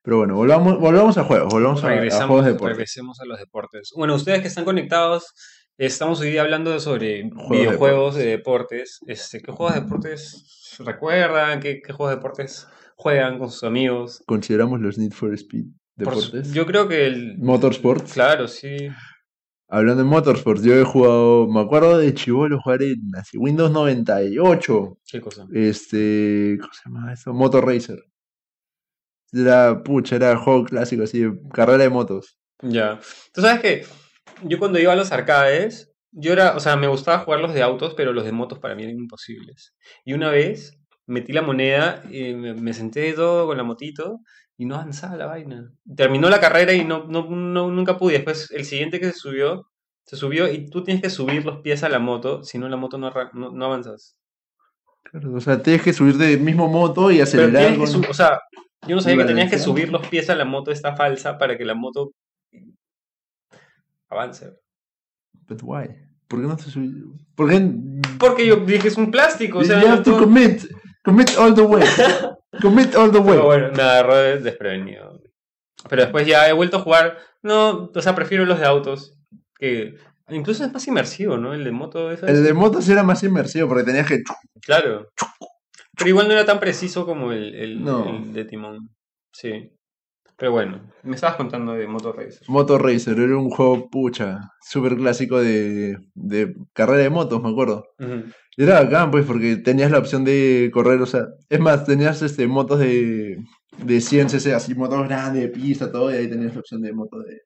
S2: Pero bueno, volvamos, volvamos a juegos, volvamos a, a juegos de deporte.
S1: regresemos a los deportes. Bueno, ustedes que están conectados, estamos hoy día hablando sobre
S2: Juegos de
S1: videojuegos de deportes. Este, ¿Qué juegos de deportes recuerdan? ¿Qué, qué juegos de deportes juegan con sus amigos?
S2: Consideramos los Need for Speed
S1: su-
S2: deportes.
S1: yo creo que el...
S2: Motorsports.
S1: Claro, sí.
S2: Hablando de Motorsports, yo he jugado, me acuerdo de Chivolo jugar en así, Windows 98.
S1: ¿Qué cosa?
S2: Este, ¿cómo se llama eso? Motor Racer. Era, pucha, era el juego clásico, así, carrera de motos.
S1: Ya. Tú sabes que yo cuando iba a los arcades, yo era, o sea, me gustaba jugar los de autos, pero los de motos para mí eran imposibles. Y una vez metí la moneda y me, me senté todo con la motito y no avanzaba la vaina. Terminó la carrera y no, no, no- nunca pude. Después el siguiente que se subió, se subió y tú tienes que subir los pies a la moto, si no la moto no, no, no avanzas.
S2: Claro, o sea, tienes que subir de mismo moto y
S1: Pero
S2: acelerar. con-
S1: su- o sea, yo no sabía que tenías que subir los pies a la moto esta falsa para que la moto avance.
S2: But why? ¿Por qué no te subí? ¿Por qué?
S1: Porque yo dije es un plástico, o sea,
S2: you have to commit. Commit all the way. commit all the way.
S1: Pero bueno, me agarró de- desprevenido. Pero después ya he vuelto a jugar. No, o sea, prefiero los de autos. Que incluso es más inmersivo, ¿no? El de moto es
S2: El de motos era más inmersivo porque tenías que.
S1: Claro. Pero igual no era tan preciso como el, el-
S2: No.
S1: el de timón. Sí. Pero bueno, me estabas contando de Motor Racer.
S2: Motor Racer era un juego pucha, súper clásico de, de carrera de motos, me acuerdo. Y era bacán, pues, porque tenías la opción de correr, o sea, es más, tenías este motos de, de 100 cc, así, motos grandes, de pista, todo, y ahí tenías la opción de moto de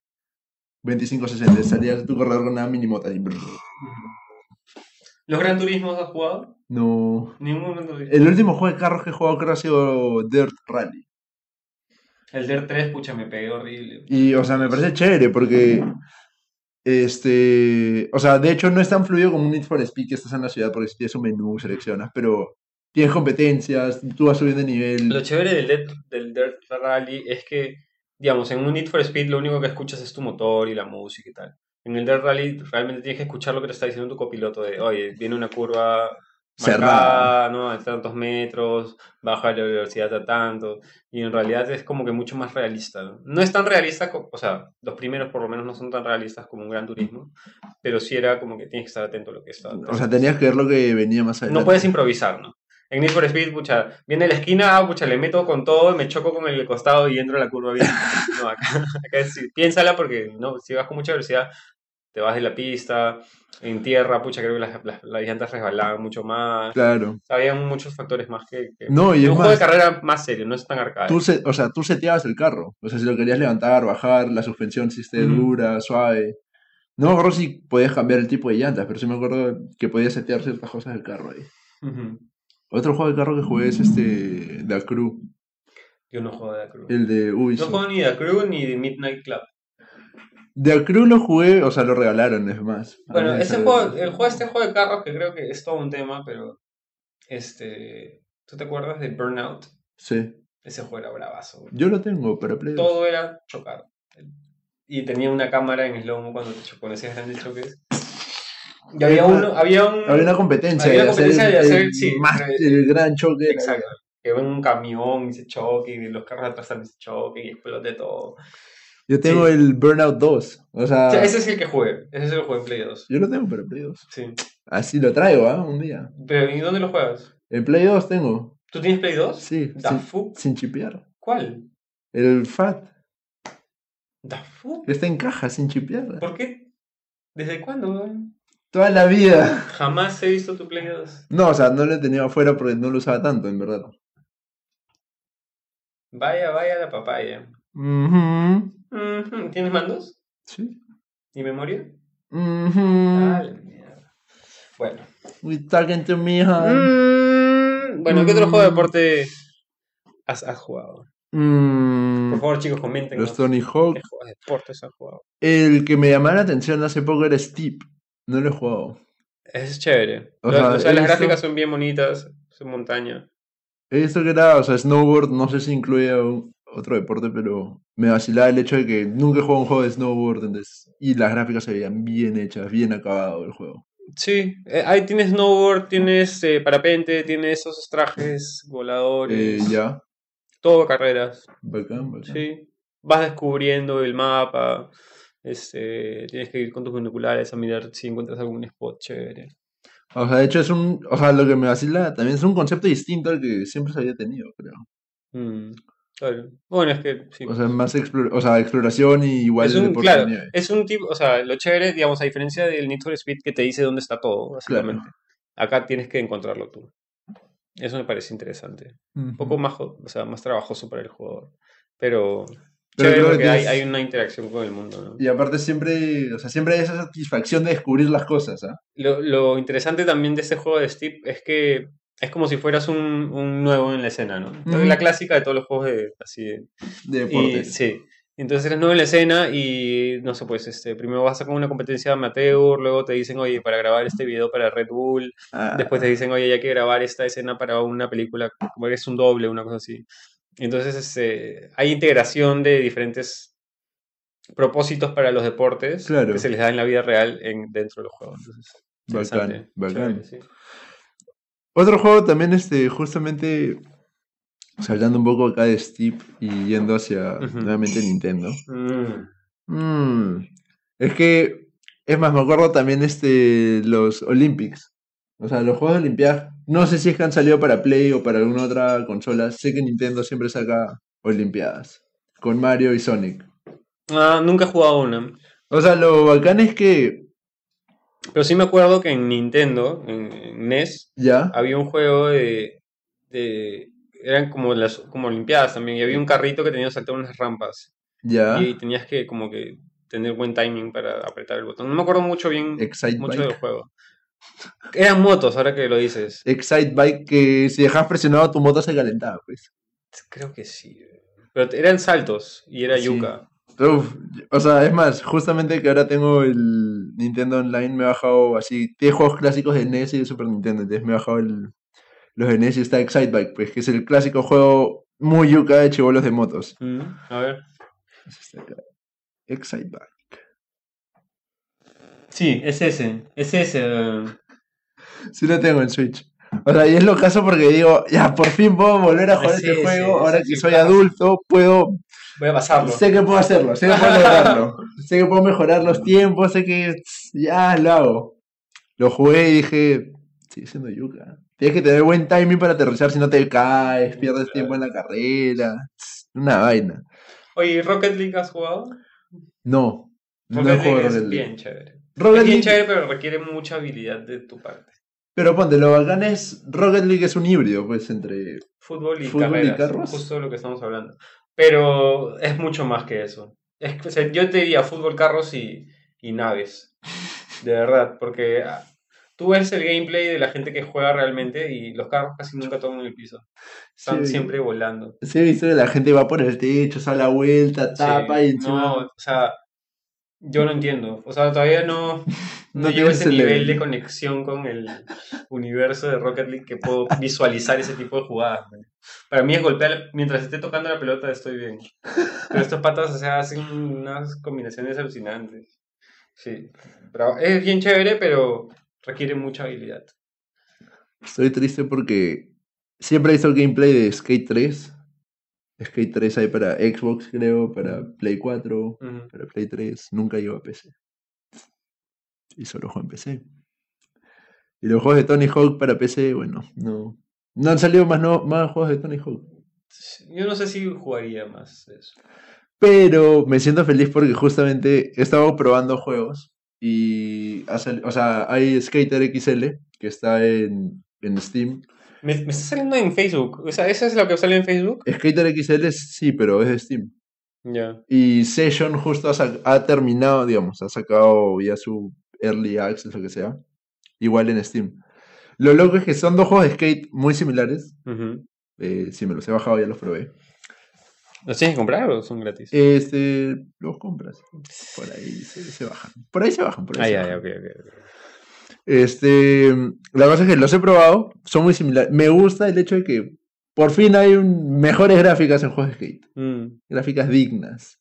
S2: 25 60. Salías tu corredor con una mini moto ahí. brr.
S1: ¿Los Gran Turismos has jugado?
S2: No.
S1: Ningún Turismo.
S2: El último juego de carros que he jugado creo que ha sido Dirt Rally.
S1: El DER 3, pucha, me pegué horrible.
S2: Y, o sea, me parece chévere porque, este, o sea, de hecho no es tan fluido como un Need for Speed que estás en la ciudad porque tienes un menú, seleccionas, pero tienes competencias, tú vas subiendo de nivel.
S1: Lo chévere del Dirt, del Dirt Rally es que, digamos, en un Need for Speed lo único que escuchas es tu motor y la música y tal. En el Dirt Rally realmente tienes que escuchar lo que te está diciendo tu copiloto de, oye, viene una curva
S2: Cerrada.
S1: ¿no? A tantos metros, baja la velocidad a tanto. Y en realidad es como que mucho más realista. No, No es tan realista, o sea, los primeros por lo menos no son tan realistas como un Gran Turismo, pero sí era como que tienes que estar atento a lo que está.
S2: O sea, tenías que ver lo que venía más adelante.
S1: No puedes improvisar, ¿no? En Need for Speed, pucha, viene la esquina, ah, pucha, le meto con todo, me choco con el costado y entro a la curva bien. No, acá, acá es- piénsala porque no, si vas con mucha velocidad, te vas de la pista, en tierra, pucha, creo que las, las, las llantas resbalaban mucho más.
S2: Claro.
S1: Habían muchos factores más que... que-
S2: No, y es
S1: un juego de carrera más serio, no es tan arcade.
S2: tú, se- o sea, tú seteabas el carro. O sea, si lo querías levantar, bajar, la suspensión si esté dura, suave. No me acuerdo si podías cambiar el tipo de llantas, pero sí me acuerdo que podías setear ciertas cosas del carro ahí. Otro juego de carro que jugué es este, The Crew,
S1: Yo no juego de Crew.
S2: el de
S1: No
S2: Ubisoft.
S1: juego ni The Crew ni de Midnight Club.
S2: The Crew lo jugué, o sea, lo regalaron, es más.
S1: Bueno, ese juego, el juego, este juego de carros que creo que es todo un tema, pero este, ¿tú te acuerdas de Burnout?
S2: Sí.
S1: Ese juego era bravazo. güey.
S2: Yo lo tengo para Play 2.
S1: Todo era chocar. Y tenía una cámara en slow cuando te chocó esos grandes choques. Y había uno, había un...
S2: Había una competencia,
S1: Había una
S2: de, hacer
S1: competencia
S2: el,
S1: de hacer-
S2: el
S1: sí,
S2: más-
S1: pero-
S2: el gran choque.
S1: Exacto. Que ven un camión y se choque, y los carros atrás también se choquen y explote todo.
S2: Yo tengo
S1: Sí.
S2: el Burnout 2. O sea,
S1: O sea, ese es el que jugué. Ese es el que jugué en Play 2.
S2: yo lo tengo para Play 2.
S1: Sí.
S2: Así lo traigo, ¿ah? Un día.
S1: Pero, ¿y dónde lo juegas?
S2: El Play 2 tengo.
S1: ¿Tú tienes Play 2?
S2: Sí,
S1: ¿Da
S2: sin,
S1: fuck?
S2: sin chipear.
S1: ¿Cuál?
S2: El FAT.
S1: ¿Da fuck?
S2: Está en caja, sin chipear.
S1: ¿Por qué? ¿Desde cuándo? weón?
S2: Toda la vida.
S1: Jamás he visto tu Play 2.
S2: No, o sea, no lo he tenido afuera porque no lo usaba tanto, en verdad.
S1: Vaya, vaya la papaya.
S2: Mhm.
S1: Ujú, ¿Tienes mandos?
S2: Sí.
S1: ¿Y memoria?
S2: Mhm.
S1: Ah, la mierda. Bueno.
S2: We talking to me, huh?
S1: Mm, bueno, ¿qué otro juego de deporte has, has jugado?
S2: Mm,
S1: Por favor, chicos, comenten.
S2: Los Tony Hawk.
S1: ¿Qué juegos de deportes has jugado?
S2: El que me llamaba la atención hace poco era Steep. No lo he jugado.
S1: Es chévere.
S2: O sea,
S1: o sea,
S2: he
S1: las gráficas son bien bonitas. Son montaña.
S2: He visto que era, o sea, snowboard, no sé si incluye un- otro deporte, pero me vacilaba el hecho de que nunca he jugado un juego de snowboard, entonces, y las gráficas se veían bien hechas, bien acabado el juego.
S1: Sí, eh, ahí tienes snowboard, tienes eh, parapente, tienes esos trajes voladores,
S2: Eh, ya,
S1: todo carreras.
S2: bacán, bacán.
S1: Sí, vas descubriendo el mapa, este, tienes que ir con tus binoculares a mirar si encuentras algún spot chévere.
S2: O sea, de hecho es un, o sea, lo que me vacila también es un concepto distinto al que siempre se había tenido, creo.
S1: Mm, claro. Bueno, es que sí.
S2: O sea, más explor- o sea, exploración y igual
S1: es un, claro, es un tipo, o sea, lo chévere, digamos, a diferencia del Need for Speed que te dice dónde está todo, básicamente. Acá tienes que encontrarlo tú. Eso me parece interesante. Un poco más, o sea, más trabajoso para el jugador. Pero,
S2: Pero
S1: chévere
S2: que
S1: hay,
S2: tienes-
S1: hay una interacción con el mundo, ¿no?
S2: Y aparte siempre, o sea, siempre hay esa satisfacción de descubrir las cosas, ¿ah?
S1: Lo, lo interesante también de este juego de Steep es que es como si fueras un, un nuevo en la escena, ¿no? Entonces,
S2: Ujú.
S1: La clásica de todos los juegos de, así de-
S2: De
S1: y-
S2: deportes.
S1: sí. Entonces eres nuevo en la escena y no sé, pues este, primero vas a con una competencia amateur, luego te dicen, oye, para grabar este video para Red Bull,
S2: Ah,
S1: después te dicen, oye, hay que grabar esta escena para una película, como eres un doble, una cosa así. Entonces este, hay integración de diferentes propósitos para los deportes
S2: Claro.
S1: que se les da en la vida real en, dentro de los juegos. Entonces,
S2: Bacán,
S1: interesante,
S2: bacán.
S1: chévere, sí.
S2: Otro juego también, este, justamente, o sea, hablando un poco acá de Steve y yendo hacia nuevamente Nintendo.
S1: Mm.
S2: Mm, es que, es más, me acuerdo también este, los Olympics. O sea, los juegos de Olimpiadas, no sé si es que han salido para Play o para alguna otra consola. Sé que Nintendo siempre saca Olimpiadas con Mario y Sonic.
S1: Ah, nunca he jugado una.
S2: O sea, lo bacán es que
S1: Pero sí me acuerdo que en Nintendo, en, en NES,
S2: ya,
S1: había un juego de, de- eran como las como olimpiadas también y había un carrito que tenía que saltar unas rampas.
S2: Ya,
S1: y tenías que como que tener buen timing para apretar el botón. No me acuerdo mucho bien
S2: Excite
S1: mucho del juego. Eran motos ahora que lo dices.
S2: Excite Bike, que si dejas presionado tu moto se calentaba, pues.
S1: creo que sí. Pero eran saltos y era
S2: Sí.
S1: yuca
S2: Uf, o sea, es más, justamente que ahora tengo el Nintendo Online, me he bajado así, tiene juegos clásicos de NES y de Super Nintendo, entonces me he bajado el, los de NES y está Excite Bike, pues que es el clásico juego muy yuca de chibolos de motos.
S1: Mm, a ver
S2: Está acá. Excite Bike.
S1: sí es ese es ese eh,
S2: Sí lo tengo en Switch. O sea, y es lo caso porque digo, ya, por fin puedo volver a jugar
S1: Sí,
S2: este
S1: sí,
S2: juego,
S1: sí,
S2: ahora que soy adulto, puedo
S1: voy a pasarlo
S2: Sé que puedo hacerlo, sé que puedo lograrlo. sé que puedo mejorar los tiempos, sé que ya lo hago. Lo jugué y dije, sigue siendo yuca. Tienes que tener buen timing para aterrizar si no te caes, pierdes tiempo en la carrera. Una vaina.
S1: Oye, ¿Rocket League has jugado?
S2: No. No he
S1: Rocket
S2: jugado
S1: League
S2: Rocket
S1: es
S2: League.
S1: bien chévere.
S2: Rocket
S1: es bien
S2: League-
S1: chévere, pero requiere mucha habilidad de tu parte.
S2: Pero ponte, lo bacán es. Rocket League es un híbrido, pues, entre.
S1: Fútbol y
S2: Fútbol y
S1: carreras,
S2: carros.
S1: justo lo que estamos hablando. Pero es mucho más que eso. Es, que, o sea, yo te diría fútbol, carros y, y naves. De verdad, porque ah, tú ves el gameplay de la gente que juega realmente y los carros casi nunca toman el piso. Están
S2: Sí.
S1: siempre volando.
S2: Sí, he visto que la gente va por el techo, sale la vuelta, tapa
S1: Sí,
S2: y encima.
S1: No, o sea, yo no entiendo. O sea, todavía no, no,
S2: No
S1: llego a ese
S2: el-
S1: nivel de conexión con el universo de Rocket League que puedo visualizar ese tipo de jugadas. man. Para mí es golpear, mientras esté tocando la pelota estoy bien. Pero estos patas, o sea, hacen unas combinaciones alucinantes. Sí, es bien chévere, pero requiere mucha habilidad.
S2: Estoy triste porque siempre he visto el gameplay de Skate 3. Skate 3 hay para Xbox, creo, para Play 4,
S1: Ujú.
S2: para Play 3. Nunca llegó a PC. Y solo juego en PC. Y los juegos de Tony Hawk para PC, bueno, no. No han salido más, no, más juegos de Tony Hawk.
S1: Yo no sé si jugaría más eso.
S2: Pero me siento feliz porque justamente he estado probando juegos y o sea, hay Skater XL que está en, en Steam.
S1: Me, me está saliendo en Facebook. O sea, ¿eso es lo que sale en Facebook?
S2: Skater XL sí, pero es de Steam.
S1: Ya.
S2: Y Session justo ha, ha terminado, digamos, ha sacado ya su Early Access, lo que sea. Igual en Steam. Lo loco es que son dos juegos de skate muy similares. Eh, si me los he bajado, ya los probé.
S1: ¿Los tienes que comprar o son gratis?
S2: Este, los compras. Por ahí se, se bajan. Por ahí se bajan. Por ahí
S1: Ah,
S2: se
S1: ya,
S2: bajan.
S1: ya, ok, ok. ok.
S2: Este, la cosa es que los he probado, son muy similares. Me gusta el hecho de que por fin hay un- mejores gráficas en juegos de skate.
S1: Mm.
S2: Gráficas dignas.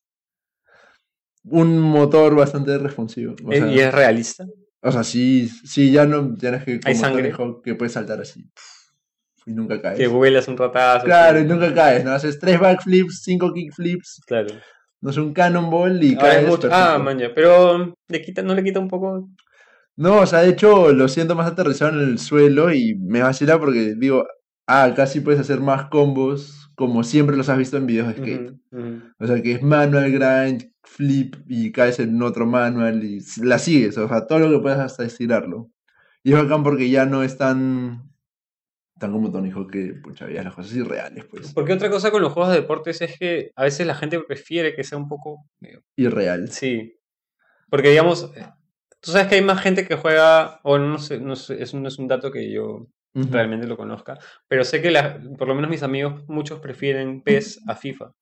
S2: Un motor bastante responsivo. O
S1: ¿Es-
S2: sea,
S1: ¿Y es realista?
S2: O sea, sí, sí, ya no tienes que
S1: ¿Hay
S2: como
S1: sangre?
S2: Tony Hawk, que puedes saltar así. Y nunca caes.
S1: Que vuelas un ratazo.
S2: Claro, y nunca caes, ¿no? Haces tres backflips, cinco kickflips,
S1: Claro.
S2: no sé, un cannonball y
S1: Ah,
S2: caes.
S1: es mucho- ah, man, ya. Pero le quita, ¿no le quita un poco?
S2: No, o sea, de hecho lo siento más aterrizado en el suelo y me vacila porque digo, ah, sí puedes hacer más combos como siempre los has visto en videos de skate. O sea, que es manual, grind, flip y caes en otro manual y la sigues, o sea, todo lo que puedas hasta estirarlo. Y es bacán porque ya no es tan, tan como Tony Hawk que, pucha, veías las cosas irreales, pues.
S1: Porque otra cosa con los juegos de deportes es que a veces la gente prefiere que sea un poco...
S2: Irreal.
S1: Sí. Porque digamos, eh, tú sabes que hay más gente que juega, o no sé, no sé, eso no es un dato que yo
S2: Ujú.
S1: realmente lo conozca, pero sé que la- por lo menos mis amigos, muchos prefieren PES a FIFA.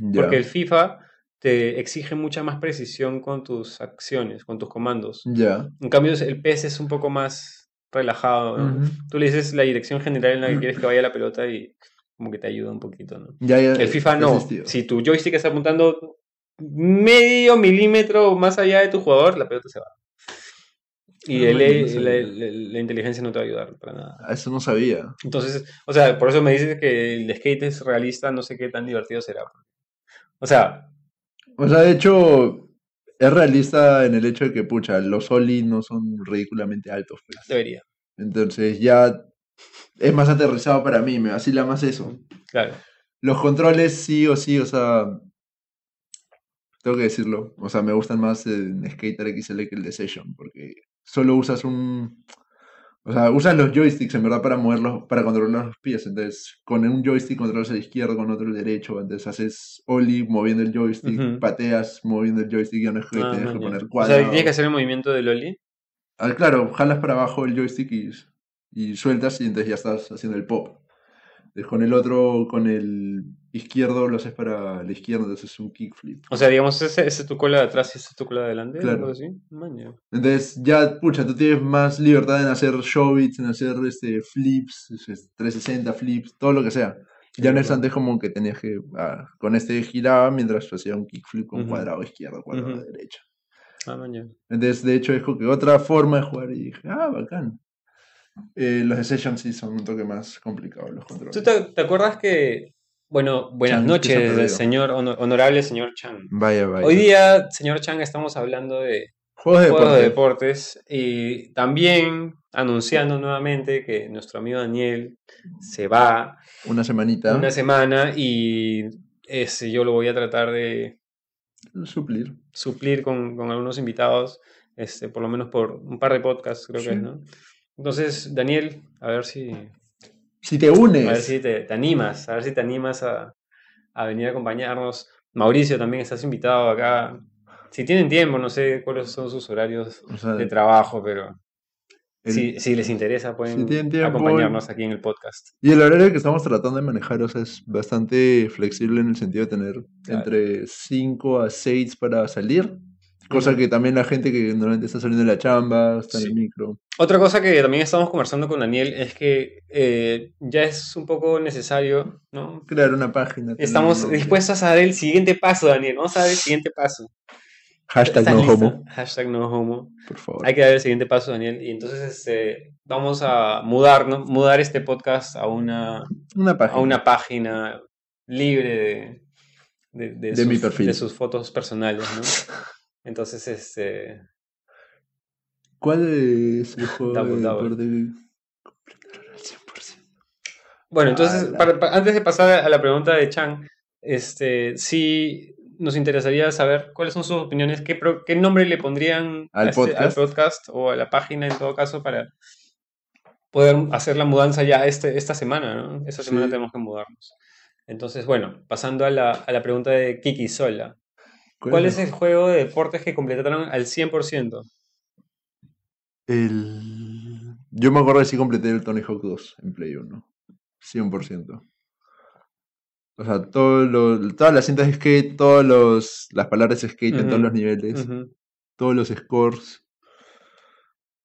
S2: Ya.
S1: Porque el FIFA te exige mucha más precisión con tus acciones, con tus comandos.
S2: Ya.
S1: En cambio, el PES es un poco más relajado. ¿no?
S2: Ujú.
S1: Tú le dices la dirección general en la que quieres que vaya la pelota y como que te ayuda un poquito, ¿no?
S2: Ya, ya,
S1: El FIFA no.
S2: asistido.
S1: Si tu joystick está apuntando medio milímetro más allá de tu jugador, la pelota se va. Y el-
S2: vaya, no
S1: la,
S2: sabía.
S1: la- la inteligencia no te va a ayudar para nada.
S2: Ah, Eso no sabía.
S1: Entonces, o sea, por eso me dices que el de skate es realista, no sé qué tan divertido será. O sea,
S2: O sea, de hecho, es realista en el hecho de que, pucha, los Oli no son ridículamente altos, pues.
S1: debería,
S2: Entonces ya es más aterrizado para mí, me vacila más eso.
S1: claro.
S2: Los controles sí o sí, o sea, tengo que decirlo. O sea, me gustan más en Skater XL que el de Session, porque solo usas un... O sea, usas los joysticks en verdad para moverlos, para controlar los pies. Entonces, con un joystick controlas el izquierdo, con otro el derecho. Entonces haces Oli moviendo el joystick, pateas moviendo el joystick, ya no es que
S1: Ah, man, ya.
S2: poner
S1: O sea, tienes que hacer el movimiento de Loli.
S2: Ah, claro, jalas para abajo el joystick y, y sueltas y entonces ya estás haciendo el pop. Con el otro, con el izquierdo, lo haces para la izquierda, entonces es un kickflip.
S1: O sea, digamos, ese, ese es tu cola de atrás y ese es tu cola de adelante.
S2: Claro.
S1: así.
S2: Entonces ya, pucha, tú tienes más libertad en hacer showbits, en hacer este, flips, es- 360 flips, todo lo que sea. Ya no es antes como que tenías que, ah, con este giraba mientras hacía un kickflip con cuadrado izquierdo, cuadrado
S1: Ujú.
S2: derecha.
S1: Ah, man, ya.
S2: Entonces, de hecho, es como que otra forma de jugar y dije, ah, bacán. Eh, los de Session sí son un toque más complicados los controles.
S1: ¿Tú te, te acuerdas que, bueno, buenas
S2: Chan, que
S1: noches, señor, hono- honorable señor Chang.
S2: Vaya, vaya.
S1: Hoy día, señor Chang, estamos hablando de
S2: Juegos de
S1: juegos de
S2: deporte.
S1: deportes. Y también anunciando nuevamente que nuestro amigo Daniel se va
S2: Una semanita.
S1: una semana y ese yo lo voy a tratar de
S2: Suplir.
S1: suplir con, con algunos invitados, este, por lo menos por un par de podcasts, creo que
S2: Sí.
S1: es, ¿no? Entonces, Daniel, a ver si,
S2: Si te
S1: a ver
S2: unes.
S1: si te, te animas, a ver si te animas a, a venir a acompañarnos. Mauricio también estás invitado acá. Si tienen tiempo, no sé cuáles son sus horarios
S2: O sea,
S1: de trabajo, pero
S2: el-
S1: si, si les interesa pueden
S2: tienen tiempo,
S1: acompañarnos aquí en el podcast.
S2: Y el horario que estamos tratando de manejar, o sea, es bastante flexible en el sentido de tener
S1: Claro.
S2: entre 5 a 6 para salir. Cosa que también la gente que normalmente está saliendo de la chamba, está en el micro.
S1: Otra cosa que también estamos conversando con Daniel es que eh, ya es un poco necesario, ¿no?
S2: Crear una página.
S1: Estamos dispuestos a dar el siguiente paso, Daniel. Vamos a dar el siguiente paso.
S2: Hashtag
S1: ¿Estás
S2: no homo,
S1: Hashtag no homo.
S2: por favor.
S1: Hay que dar el siguiente paso, Daniel. Y entonces este, vamos a mudar, ¿no? Mudar este podcast a una,
S2: Una página.
S1: a una página libre de, de, de
S2: De
S1: sus,
S2: mi perfil.
S1: de sus fotos personales, ¿no? Entonces, este,
S2: ¿Cuál es el juego
S1: Double,
S2: de
S1: double.
S2: completaron al 100%?
S1: Bueno, entonces, para- para- antes de pasar a la pregunta de Chan, este, sí nos interesaría saber cuáles son sus opiniones, qué, pro- qué nombre le pondrían
S2: ¿Al
S1: este- al
S2: podcast?
S1: podcast o a la página en todo caso para poder hacer la mudanza ya este, esta semana, ¿no? Esta semana
S2: Sí.
S1: tenemos que mudarnos. Entonces, bueno, pasando a la, a la pregunta de Kiki Sola. ¿Cuál es el juego de deportes que completaron al 100%?
S2: El... Yo me acuerdo que sí completé el Tony Hawk 2 en Play 1. 100%. O sea, todo lo- todas las cintas de skate, todas los, las palabras skate en todos los niveles, todos los scores.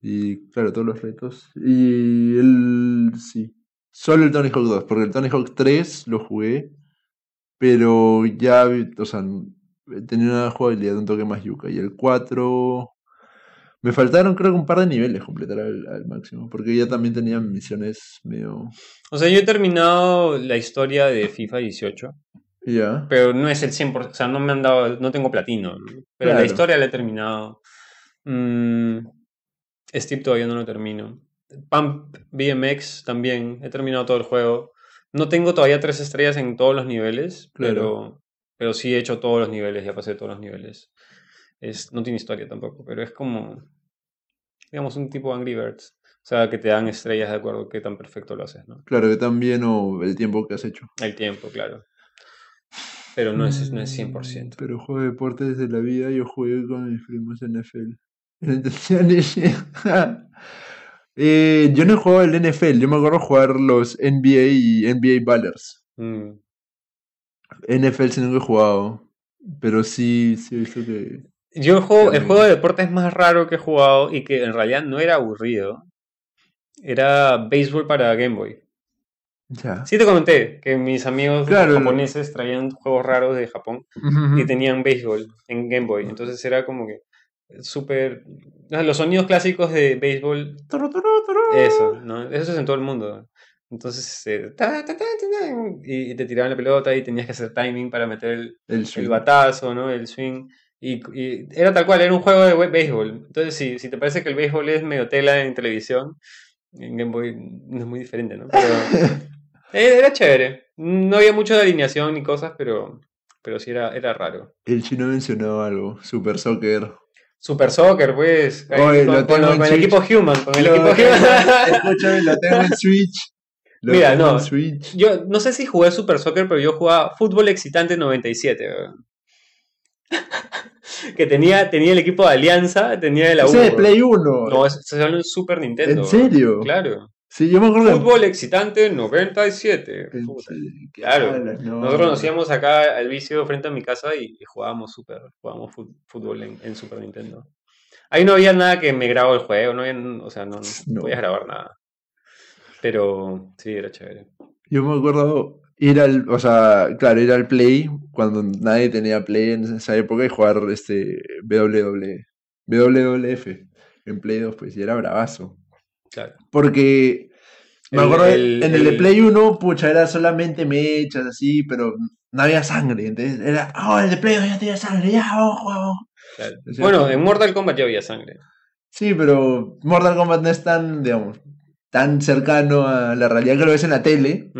S2: Y claro, todos los retos. Y el. Sí. Solo el Tony Hawk 2, porque el Tony Hawk 3 lo jugué, pero ya, o sea, tenía una jugabilidad un toque más yuca. Y el 4. Me faltaron creo que un par de niveles completar al, al máximo, porque ya también tenía misiones medio...
S1: O sea, yo he terminado la historia de FIFA 18.
S2: Ya.
S1: Pero no es el 100%, o sea, no me han dado, no tengo platino, ¿no? pero la historia la he terminado. Mm, Steve todavía no lo termino. Pump BMX también, he terminado todo el juego. No tengo todavía tres estrellas en todos los niveles,
S2: Claro.
S1: pero, pero sí he hecho todos los niveles, ya pasé todos los niveles. Es, no tiene historia tampoco, pero es como, digamos, un tipo Angry Birds. O sea, que te dan estrellas de acuerdo a qué tan perfecto lo haces, ¿no?
S2: Claro que también o el tiempo que has hecho.
S1: El tiempo, claro. Pero no es, no es 100%.
S2: Pero juego de deportes de la vida, yo jugué con mis primos en NFL. Eh, yo no he jugado el NFL, yo me acuerdo jugar los NBA y NBA Ballers.
S1: Mm.
S2: NFL sí nunca he jugado, pero sí, sí he visto que...
S1: Yo el juego, el juego de deportes más raro que he jugado y que en realidad no era aburrido era béisbol para Game Boy.
S2: Ya.
S1: Sí te comenté que mis amigos
S2: Claro.
S1: japoneses traían juegos raros de Japón
S2: Ujú.
S1: y tenían béisbol en Game Boy. Entonces era como que súper... Los sonidos clásicos de béisbol, eso, ¿no? Eso es en todo el mundo. Entonces, eh, ta, ta, ta, ta, ta, y te tiraban la pelota y tenías que hacer timing para meter el,
S2: El
S1: batazo, ¿no? El swing. Y, y era tal cual, era un juego de béisbol. Entonces, si, si te parece que el béisbol es medio tela en televisión, en Game Boy no es muy diferente, ¿no? Pero era chévere. No había mucho de alineación ni cosas, pero, pero sí era, era raro.
S2: El chino mencionó algo, Super Soccer.
S1: Super Soccer, pues.
S2: Oye,
S1: con,
S2: lo
S1: con
S2: tengo
S1: lo-
S2: en
S1: con el equipo Human. Con el equipo Human.
S2: Escúchame, lo tengo en Switch. Lo
S1: Mira, no,
S2: Switch.
S1: Yo no sé si jugué Super Soccer, pero yo jugaba Fútbol Excitante 97. weón. que tenía, tenía el equipo de Alianza, tenía de la U.
S2: Ese es. Play 1.
S1: No, es- se en Super Nintendo.
S2: ¿En serio?
S1: Claro.
S2: Sí, yo me acuerdo de-
S1: Fútbol Excitante 97.
S2: En
S1: Puta.
S2: serio, qué
S1: Claro.
S2: malas, no.
S1: Nosotros nos íbamos acá al vicio frente a mi casa y, y jugábamos super, jugábamos fútbol en, en Super Nintendo. Ahí no había nada que me grabó el juego, no había, o sea, no, no
S2: No.
S1: podías grabar nada. Pero sí, era chévere.
S2: Yo me acuerdo ir al, o sea, claro, ir al Play cuando nadie tenía Play en esa época y jugar este WWE, WWF en Play 2, pues, y era bravazo.
S1: Claro.
S2: Porque me
S1: El-
S2: acuerdo
S1: el-
S2: en el de Play 1, pucha, era solamente mechas así, pero no había sangre. Entonces era, oh, el de Play 2 ya tiene sangre, ya, vamos, vamos.
S1: Claro. Bueno, en Mortal Kombat ya había sangre.
S2: Sí, pero Mortal Kombat no es tan, digamos, tan cercano a la realidad que lo ves en la tele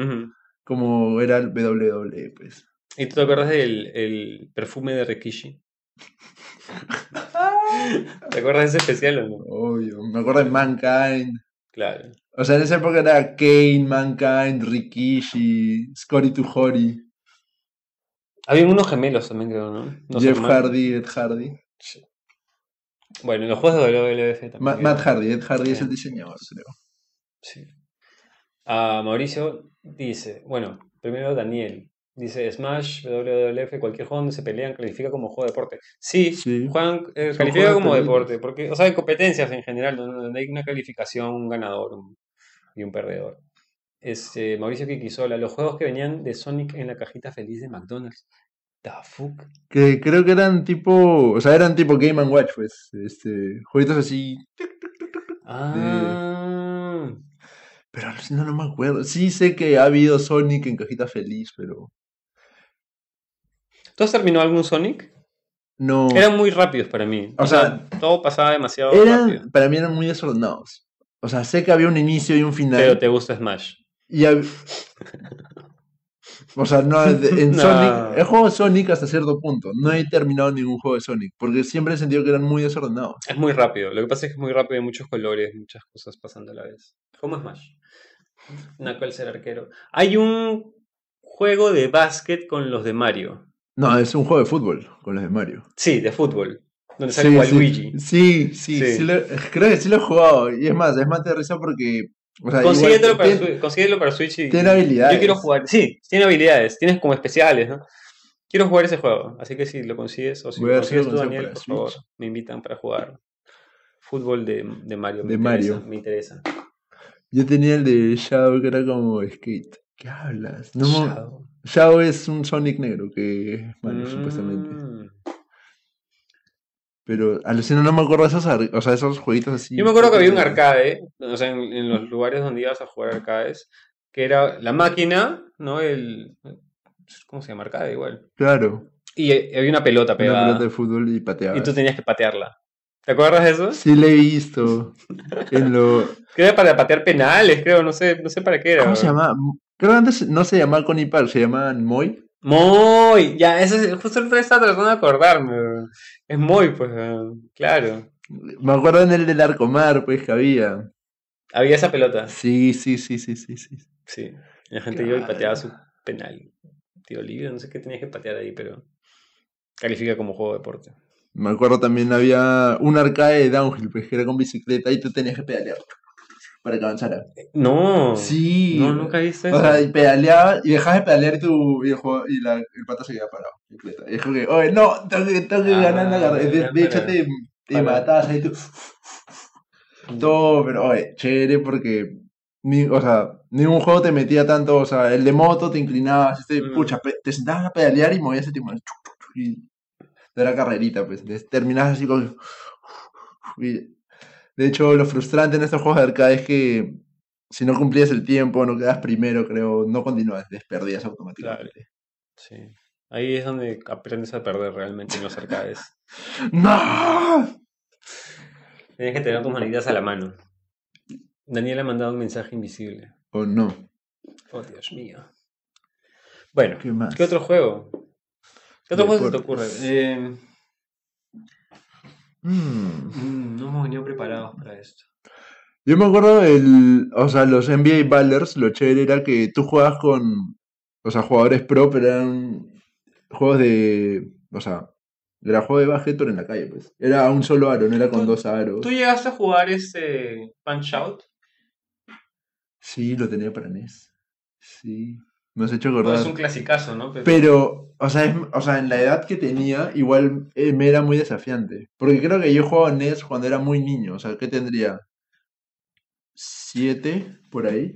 S2: como era el WWE, pues.
S1: ¿Y tú te acuerdas del el perfume de Rikishi? ¿Te acuerdas de ese especial o no?
S2: Obvio, me acuerdo de Mankind.
S1: Claro.
S2: O sea, en esa época era Kane, Mankind, Rikishi, Scotty to Hori,
S1: Había unos gemelos también, creo, ¿no?
S2: Jeff. Hardy, Ed Hardy.
S1: Bueno, en los juegos de WWF también.
S2: Ma-
S1: creo.
S2: Matt Hardy, Ed Hardy es
S1: Sí.
S2: el diseñador, creo.
S1: Sí. Ah, Mauricio dice, bueno, primero Daniel. Dice, Smash, WWF, cualquier juego donde se pelean califica como juego de deporte. Sí,
S2: Sí.
S1: juegan, eh, califica como
S2: de
S1: deporte, porque, o sea, en competencias en general, donde hay una calificación, un ganador un- y un perdedor. Este, Mauricio Kikisola, los juegos que venían de Sonic en la cajita feliz de McDonald's. The fuck?
S2: Que creo que eran tipo, o sea, eran tipo Game and Watch, pues, este, jueguitos así,
S1: Ah,
S2: pero no, no me acuerdo. Sí sé que ha habido Sonic en cajita feliz, pero
S1: ¿tú has terminado algún Sonic?
S2: no.
S1: Eran muy rápidos para mí.
S2: O
S1: O sea, todo pasaba demasiado
S2: Eran,
S1: rápido.
S2: para mí eran muy desordenados. O sea, sé que había un inicio y un final.
S1: Pero te gusta Smash.
S2: Y hab- O sea, no, en
S1: No.
S2: Sonic, he jugado Sonic hasta cierto punto. No he terminado ningún juego de Sonic, porque siempre he sentido que eran muy desordenados.
S1: Es muy rápido. Lo que pasa es que es muy rápido, hay muchos colores, muchas cosas pasando a la vez. ¿Cómo Smash? Knuckles ser arquero. Hay un juego de básquet con los de Mario.
S2: No, es un juego de fútbol con los de Mario.
S1: Sí, de fútbol. Donde sale
S2: Sí,
S1: Waluigi.
S2: sí, sí, sí,
S1: Sí.
S2: sí lo- creo que sí lo he jugado. Y es más, es más de risa porque. O sea, igual
S1: Consíguetelo para,
S2: tiene-
S1: Switch- consíguetelo para Switch y.
S2: tiene habilidades.
S1: Yo quiero jugar. Sí, tiene habilidades. Tienes como especiales, ¿no? Quiero jugar ese juego. Así que si lo consigues o si
S2: Voy
S1: lo consigues tú, Daniel, por favor, me invitan para jugar fútbol de, de Mario. me
S2: De
S1: interesa,
S2: Mario.
S1: Me interesa.
S2: Yo tenía el de Shadow que era como skate. ¿Qué hablas? No,
S1: Shadow.
S2: Shadow es un Sonic negro que es malo, supuestamente. Pero alucino, no me acuerdo de esos, o sea, esos jueguitos así.
S1: Yo me acuerdo que había un arcade, o sea, en, en los lugares donde ibas a jugar arcades, que era la máquina, ¿no? El, ¿Cómo se llama? Arcade igual.
S2: Claro,
S1: Y había una pelota
S2: una
S1: pegada.
S2: pelota de fútbol y pateaba.
S1: y tú tenías que patearla. ¿Te acuerdas de eso?
S2: Sí, le he visto. en lo...
S1: Que era para patear penales, creo, no sé, no sé para qué era.
S2: ¿Cómo se llamaba? Creo que antes no se llamaba Connie Park, se llamaban Moy.
S1: Muy, ya, eso es, justo el estaba tratando de acordarme. Es muy, pues, claro.
S2: Me acuerdo en el del Arcomar, pues, que había.
S1: Había esa pelota.
S2: Sí, sí, sí, sí, sí, sí.
S1: Sí. La gente iba y pateaba su
S2: Claro.
S1: penal. Tío libre, no sé qué tenías que patear ahí, pero califica como juego de deporte.
S2: Me acuerdo también había un arcade de downhill, pues, que era con bicicleta y tú tenías que pedalear para que avanzara.
S1: No.
S2: Sí.
S1: No, nunca viste eso.
S2: O sea, y pedaleaba y dejabas de pedalear y, tu, y, el, juego- y la, el pata se quedaba parado. Y es como que, oye, no, tengo que, tengo que
S1: Ah,
S2: ganar la carrera. De, hecho, te, te matabas ahí tú. Todo, pero oye, chévere porque. Ni, o sea, ningún juego te metía tanto. O sea, el de moto te inclinabas, este,
S1: Mm.
S2: pucha, te sentabas a pedalear y movías el timón. Y era carrerita, pues. Terminabas así con. y- de hecho, lo frustrante en estos juegos de arcade es que si no cumplías el tiempo, no quedas primero, creo, no continúas, desperdías automáticamente.
S1: Sí. Ahí es donde aprendes a perder realmente en los arcades.
S2: ¡No!
S1: Tienes que tener tus manitas a la mano. Daniel ha mandado un mensaje invisible.
S2: ¿O no?
S1: Oh, Dios mío. Bueno,
S2: ¿Qué más?
S1: ¿qué otro juego? ¿Qué otro juego se te ocurre? Eh,
S2: Mm.
S1: mm, no hemos venido preparados para esto.
S2: Yo me acuerdo el, o sea, los NBA Ballers, lo chévere era que tú jugabas con, o sea, jugadores pro, pero eran juegos de, o sea, era juego de básquet, pero en la calle, pues. Era un solo aro, no era con
S1: ¿Tú-
S2: dos aros.
S1: ¿Tú llegaste a jugar este Punch Out?
S2: Sí, lo tenía para NES. Sí. Me has hecho
S1: No,
S2: acordar.
S1: es un clasicazo, ¿no? Pero,
S2: Pero, o sea, es- o sea, en la edad que tenía, igual eh, me era muy desafiante. Porque creo que yo jugaba NES cuando era muy niño. O sea, ¿qué tendría? ¿Siete? Por ahí.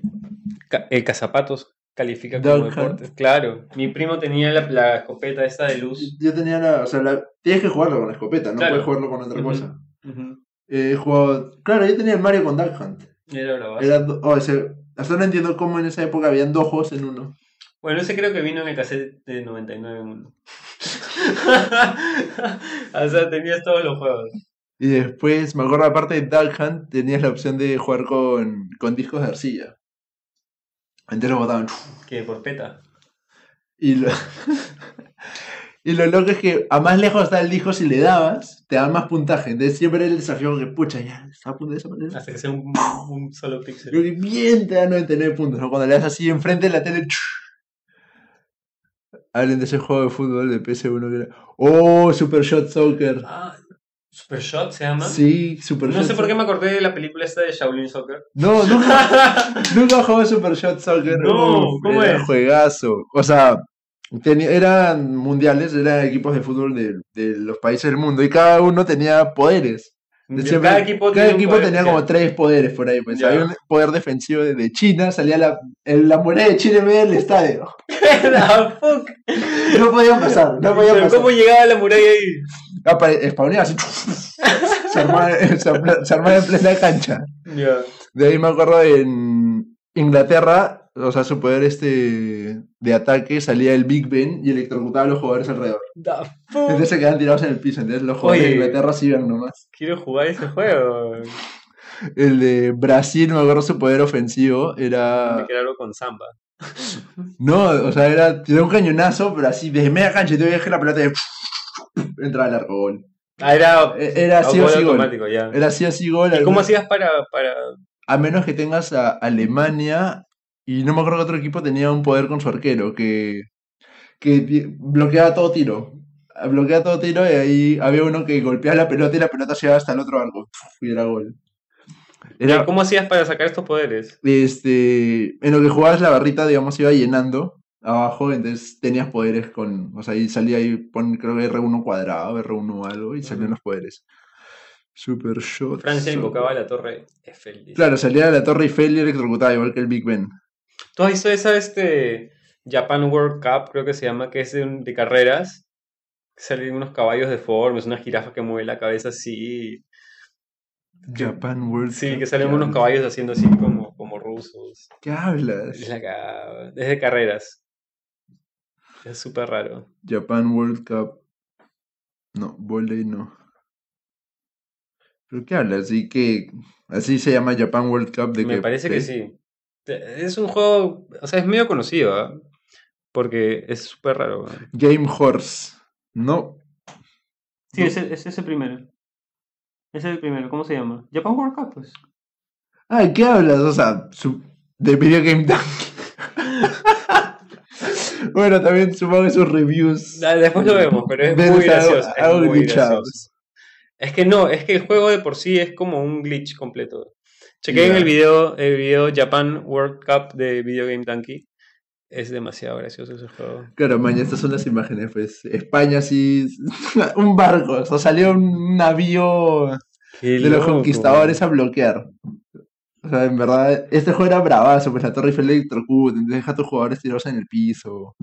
S1: Ca- el cazapatos califica como
S2: Dog Hunt.
S1: deporte. Claro, mi primo tenía la, la escopeta esta de luz.
S2: Yo tenía la. O sea, la, tienes que jugarlo con la escopeta, no
S1: Claro.
S2: puedes jugarlo con otra cosa.
S1: Ujú.
S2: Eh, He jugado. Claro, yo tenía el Mario con Duck Hunt.
S1: Era base.
S2: Era oh, ese- hasta no entiendo cómo en esa época habían dos juegos en uno.
S1: Bueno, ese creo que vino en el cassette de 99 Mundo. o sea, tenías todos los juegos.
S2: Y después, me acuerdo, aparte de Duck Hunt, tenías la opción de jugar con, con discos de arcilla. Entonces lo botaban.
S1: Que por peta.
S2: Y lo, y lo loco es que a más lejos está el disco, si le dabas, te dan más puntaje. Entonces siempre el desafío que, pucha, ya, está a punto de desaparecer.
S1: Hasta que sea un, un solo píxel.
S2: Que bien te da 99 puntos, ¿no? Cuando le das así enfrente de la tele. Hablen de ese juego de fútbol de PS1 que era. ¡Oh! Super Shot Soccer.
S1: Ah, Super Shot se llama.
S2: Sí, Super
S1: No
S2: Shot
S1: sé por qué me acordé de la película esta de Shaolin Soccer.
S2: No, nunca, nunca jugué Super Shot Soccer.
S1: No,
S2: Uf,
S1: ¿cómo
S2: era
S1: es?
S2: juegazo. O sea, tenía- eran mundiales, eran equipos de fútbol de, de los países del mundo y cada uno tenía poderes. Siempre-
S1: cada equipo,
S2: cada
S1: tiene un
S2: equipo
S1: poder
S2: tenía como tres poderes por ahí. Pues
S1: Ya.
S2: había un poder defensivo de, China, salía la, la muralla de China en medio del estadio.
S1: Fuck.
S2: No podían pasar, no podían
S1: Pero
S2: pasar.
S1: ¿Cómo llegaba la muralla ahí?
S2: Spawneaba así. se, armaba, se armaba- se armaba en plena cancha.
S1: Ya.
S2: De ahí me acuerdo en Inglaterra, o sea, su poder este de ataque salía el Big Ben y electrocutaba a los jugadores alrededor. Entonces se quedaban tirados en el piso. Entonces los jugadores
S1: Oye.
S2: de Inglaterra se iban nomás.
S1: Quiero jugar ese juego.
S2: El de Brasil, me acuerdo su poder ofensivo
S1: Me
S2: era.
S1: quedaron con Samba.
S2: No, o sea, era tirar un cañonazo, pero así desde media cancha y te viaje la pelota y entraba al arco gol.
S1: Ah, era,
S2: E- Era así o así gol.
S1: ya.
S2: Era así o así gol.
S1: ¿Y cómo hacías para, para...
S2: A menos que tengas a Alemania y no me acuerdo que otro equipo tenía un poder con su arquero que, que bloqueaba todo tiro. Bloqueaba todo tiro y ahí había uno que golpeaba la pelota y la pelota llegaba hasta el otro arco y era gol. Era,
S1: ¿Cómo hacías para sacar estos poderes?
S2: este, en lo que jugabas la barrita, digamos, iba llenando abajo, entonces tenías poderes con, o sea, ahí salía ahí, pon, creo que R1 cuadrado, R1 algo, y salían los poderes. Super Shot.
S1: Francia invocaba la torre Eiffel.
S2: Claro, salía de la Torre Eiffel y electrocutaba, igual que el Big Ben.
S1: ¿Tú has visto esa este Japan World Cup, creo que se llama, que es de, carreras? Salen unos caballos deformes, una jirafa que mueve la cabeza así.
S2: Japan World
S1: Sí,
S2: Cup,
S1: que salen
S2: ¿qué
S1: unos
S2: hablas?
S1: caballos haciendo así como, como rusos.
S2: ¿Qué hablas?
S1: Es, la cagada. Es de carreras. Es súper raro.
S2: Japan World Cup. No, volei no. ¿Pero qué hablas? Así que. Así se llama Japan World Cup de
S1: Me
S2: que.
S1: parece que sí. Es un juego, o sea, es medio conocido, ¿ah? Porque es súper raro. ¿ah?
S2: Game Horse. No.
S1: Sí,
S2: No.
S1: es, es ese primero. Ese es el primero, ¿cómo se llama? Japan World Cup, pues.
S2: Ay, ¿qué hablas? O sea, su- de Video Game Tank. bueno, también supongo que sus reviews.
S1: Ah, Después lo vemos, pero es
S2: Ves
S1: muy
S2: algo-
S1: gracioso. es
S2: algo
S1: muy gracioso. Es que no, es que el juego de por sí es como un glitch completo. Chequé en
S2: Ya.
S1: el video, el video Japan World Cup de Video Game Donkey. Es demasiado gracioso ese juego.
S2: Claro, maña, estas son las imágenes, pues. España así. un barco. O sea, salió un navío
S1: Qué
S2: de los conquistadores a bloquear. O sea, en verdad, este juego era bravazo, pues la Torre Eiffel electrocuta, entonces deja a tus jugadores tirados en el piso.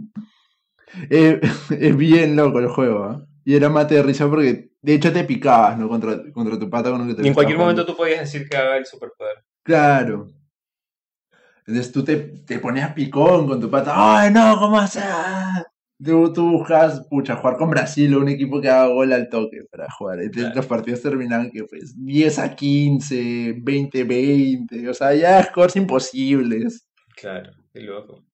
S2: Eh, es bien loco el juego, ¿ah? Y era mate de risa porque, de hecho, te picabas, ¿no? Contra, contra tu pata con el que te
S1: Y en cualquier
S2: jugando.
S1: momento tú podías decir que haga el superpoder.
S2: Claro. Entonces tú te, te ponías picón con tu pata. ¡Ay, no! ¿Cómo haces? Tú, tú buscas, pucha, jugar con Brasil o un equipo que haga gol al toque para jugar. Entonces
S1: Claro.
S2: los partidos terminaban que pues 10 a 15, 20 a 20. O sea, ya scores imposibles.
S1: Claro, qué loco.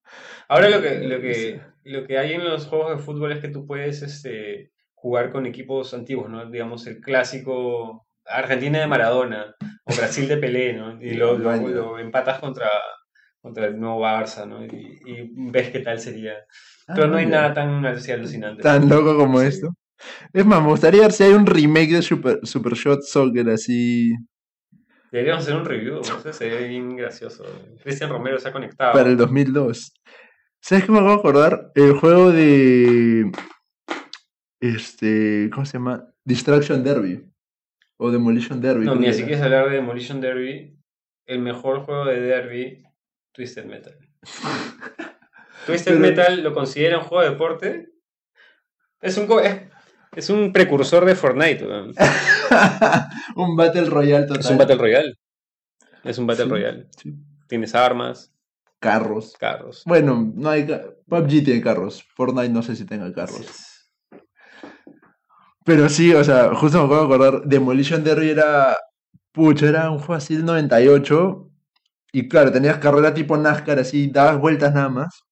S1: Ahora lo que, lo que, lo que hay en los juegos de fútbol es que tú puedes este, jugar con equipos antiguos, ¿no? Digamos, el clásico Argentina de Maradona o Brasil de Pelé, ¿no? Y lo, lo-
S2: Vaya.
S1: lo empatas contra, contra el nuevo Barça, ¿no? Y, y ves qué tal sería. Pero no hay
S2: Ah,
S1: nada tan así alucinante.
S2: tan loco como
S1: Sí.
S2: esto. Es más, me gustaría ver si hay un remake de Super, Super Shot Soccer así
S1: Deberíamos hacer un review, no sé, sería bien gracioso. Cristian Romero se ha conectado.
S2: para el 2002. ¿Sabes qué me acabo de acordar? El juego de. Este. ¿Cómo se llama? Distraction Derby. O Demolition Derby.
S1: No, si
S2: era.
S1: quieres hablar de Demolition Derby, el mejor juego de Derby, Twisted Metal. Twisted
S2: Pero-
S1: Metal lo considera un juego de deporte. Es un, es, es un precursor de Fortnite. weón.
S2: un Battle Royale total.
S1: Es un Battle Royale. Es un Battle
S2: Sí,
S1: Royale.
S2: sí.
S1: Tienes armas.
S2: carros.
S1: Carros.
S2: Bueno, no hay. PUBG tiene carros. Fortnite no sé si tenga carros. Pero sí, o sea, justo me acabo de acordar. Demolition Derby era. Pucha, era un juego así del 98. Y claro, tenías carrera tipo NASCAR, así, dabas vueltas nada más.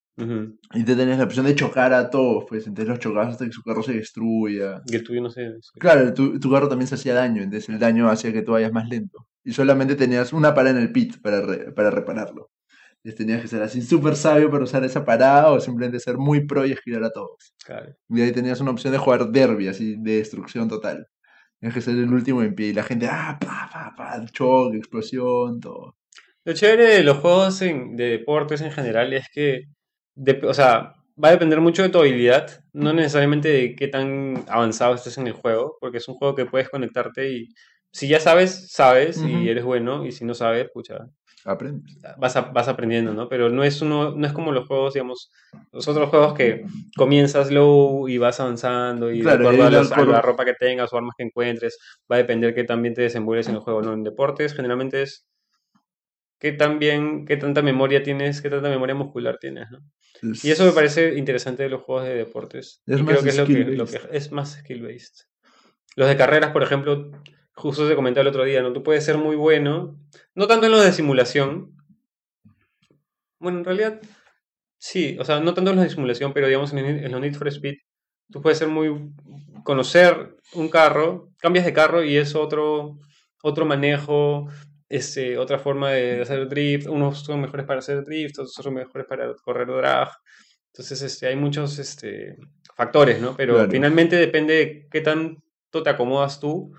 S2: Y te tenías la opción de chocar a todos, pues. Entonces los chocabas hasta que su carro se destruya.
S1: Y el tuyo no sé. sí.
S2: Claro, tu, tu carro también se hacía daño, entonces el daño hacía que tú vayas más lento. Y solamente tenías una parada en el pit para, re- para repararlo. Tenías que ser así súper sabio para usar esa parada o simplemente ser muy pro y esquivar a todos.
S1: Claro.
S2: Y ahí tenías una opción de jugar derby, así, de destrucción total. Tenías que ser el último en pie y la gente, ah, pa, pa, pa, choque, explosión, todo.
S1: Lo chévere de los juegos en- de deportes en general es que, o sea, va a depender mucho de tu habilidad, no necesariamente de qué tan avanzado estés en el juego, porque es un juego que puedes conectarte y si ya sabes, sabes y eres bueno, y si no sabes, pucha,
S2: Aprendes.
S1: vas, a- vas aprendiendo, ¿no? Pero no es, uno, no es como los juegos, digamos, los otros juegos que comienzas low y vas avanzando y
S2: Claro,
S1: de acuerdo a, a la ropa que tengas o armas que encuentres, va a depender que también te desenvuelves en el juego, ¿no? En deportes generalmente es qué tan bien, qué tanta memoria tienes, qué tanta memoria muscular tienes, ¿no? Y eso me parece interesante de los juegos de deportes.
S2: Es
S1: y
S2: más
S1: creo que es lo que, lo que es más skill-based. Los de carreras, por ejemplo, justo se comentaba el otro día, ¿no? Tú puedes ser muy bueno, no tanto en los de simulación. Bueno, en realidad, sí, o sea, no tanto en los de simulación, pero digamos en, en los Need for Speed, tú puedes ser muy. conocer un carro, cambias de carro y es otro, otro manejo, este, otra forma de hacer drift. Unos son mejores para hacer drift, otros son mejores para correr drag. Entonces, este, hay muchos este, factores, ¿no? Pero
S2: Claro.
S1: finalmente depende de qué tanto te acomodas tú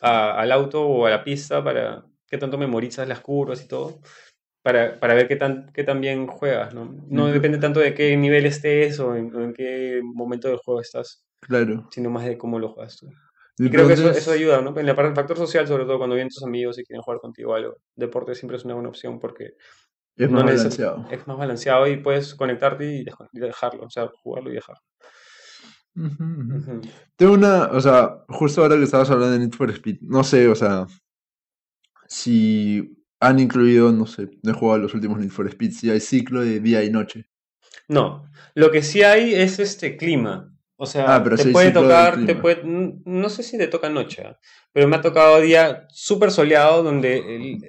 S1: a- al auto o a la pista para qué tanto memorizas las curvas y todo. Para, para ver qué tan, qué tan bien juegas, ¿no? No depende tanto de qué nivel estés o en, en qué momento del juego estás,
S2: Claro.
S1: sino más de cómo lo juegas tú. Y creo que eso, eso ayuda, ¿no? En del factor social, sobre todo cuando vienen tus amigos y quieren jugar contigo algo. Deporte siempre es una buena opción porque
S2: es
S1: no
S2: más
S1: neces-
S2: balanceado.
S1: es más balanceado y puedes conectarte y dejarlo, o sea, jugarlo y dejarlo.
S2: Tengo una, o sea, justo ahora que estabas hablando de Need for Speed, no sé, o sea, si han incluido, no sé, no he jugado los últimos Need for Speed, si hay ciclo de día y noche.
S1: No, lo que sí hay es este clima. O sea,
S2: Ah, pero
S1: te puede tocar, te puede, no sé si te toca noche, pero me ha tocado día súper soleado donde, el-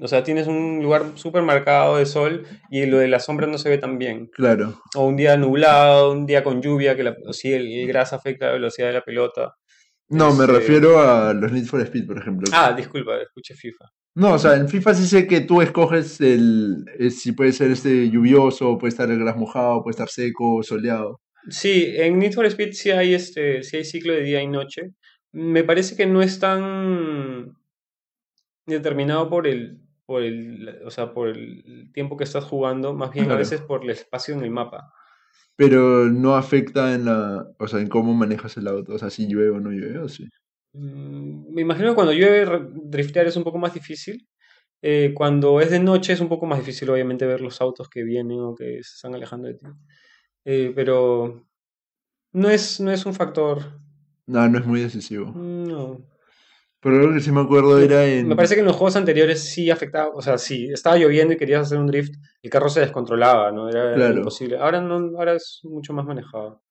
S1: o sea, tienes un lugar súper marcado de sol y lo de la sombra no se ve tan bien.
S2: Claro.
S1: O un día nublado, un día con lluvia, que la, o sí, el, el gras afecta la velocidad de la pelota.
S2: No, me
S1: Este-
S2: refiero a los Need for Speed, por ejemplo.
S1: Ah, disculpa, escuché FIFA.
S2: No, o sea, en FIFA sí sé que tú escoges el, eh, si puede ser este lluvioso, puede estar el gras mojado, puede estar seco, soleado.
S1: Sí, en Need for Speed sí hay este, sí hay ciclo de día y noche. Me parece que no es tan determinado por el, por el, o sea, por el tiempo que estás jugando, más bien a
S2: Claro.
S1: veces por el espacio en el mapa.
S2: Pero no afecta en la, o sea, en cómo manejas el auto, o sea, si llueve o no llueve, o sí.
S1: Mm, Me imagino que cuando llueve driftear es un poco más difícil. Eh, cuando es de noche es un poco más difícil, obviamente, ver los autos que vienen o que se están alejando de ti. Eh, pero no es, no es un factor.
S2: No, no es muy decisivo.
S1: No.
S2: Pero algo que sí me acuerdo era en...
S1: Me parece que en los juegos anteriores sí afectaba, o sea, si estaba lloviendo y querías hacer un drift, el carro se descontrolaba, ¿no? Era
S2: Claro.
S1: imposible. Ahora no, ahora es mucho más manejado.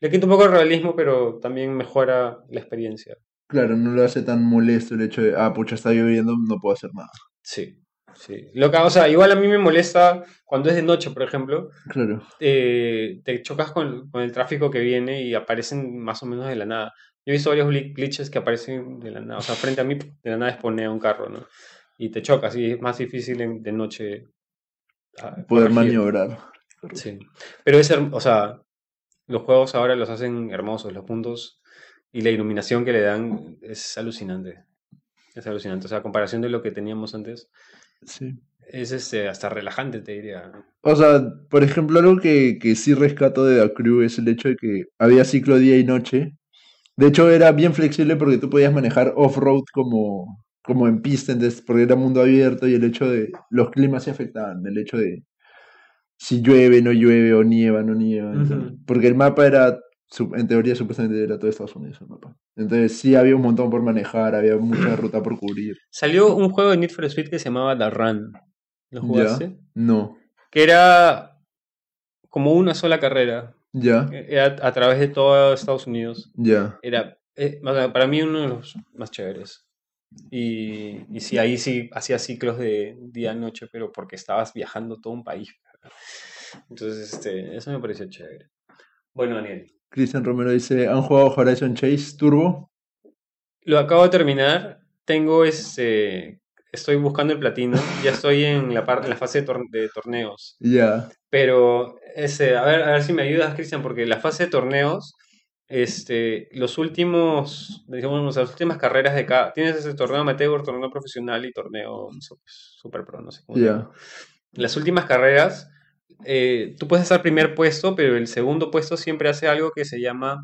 S1: Le quita un poco el realismo, pero también mejora la experiencia.
S2: Claro, no lo hace tan molesto el hecho de, ah, pucha, está lloviendo, no puedo hacer nada.
S1: Sí, sí. Lo que, o sea, igual a mí me molesta cuando es de noche, por ejemplo,
S2: Claro.
S1: eh, te chocas con, con el tráfico que viene y aparecen más o menos de la nada. Yo he visto varios gli- glitches que aparecen de la nada, o sea, frente a mí de la nada exponía un carro, ¿no? Y te chocas y es más difícil en- de noche ah,
S2: Poder
S1: corregir.
S2: maniobrar.
S1: Sí. Pero es, o sea, los juegos ahora los hacen hermosos, los puntos y la iluminación que le dan es alucinante. Es alucinante. O sea, a comparación de lo que teníamos antes,
S2: Sí.
S1: es este, hasta relajante, te diría.
S2: O sea, por ejemplo, algo que, que sí rescato de The Crew es el hecho de que había ciclo día y noche. De hecho, era bien flexible porque tú podías manejar off-road como, como en pista, entonces, porque era mundo abierto y el hecho de los climas se afectaban, el hecho de si llueve, no llueve, o nieva, no nieva. entonces- porque el mapa era, en teoría, supuestamente era todo Estados Unidos el mapa. Entonces, sí había un montón por manejar, había mucha ruta por cubrir.
S1: Salió un juego de Need for Speed que se llamaba The Run. ¿Lo
S2: ¿Ya?
S1: jugaste?
S2: No.
S1: que era como una sola carrera.
S2: Ya,
S1: Era a través de todo Estados Unidos.
S2: ya.
S1: Era eh, para mí uno de los más chéveres. Y, y sí, ahí sí hacía ciclos de día-noche, pero porque estabas viajando todo un país. Entonces, este, eso me pareció chévere. Bueno, Daniel,
S2: Cristian Romero dice, ¿han jugado Horizon Chase Turbo?
S1: lo acabo de terminar. Tengo este. Estoy buscando el platino. Ya estoy en la parte, en la fase de, tor- de torneos.
S2: Ya,
S1: Pero, ese, a ver, a ver si me ayudas, Cristian, porque la fase de torneos, este, los últimos, digamos, las últimas carreras de cada, tienes ese torneo amateur, torneo profesional y torneo su- super pro, no sé cómo. Las últimas carreras, eh, tú puedes estar primer puesto, pero el segundo puesto siempre hace algo que se llama,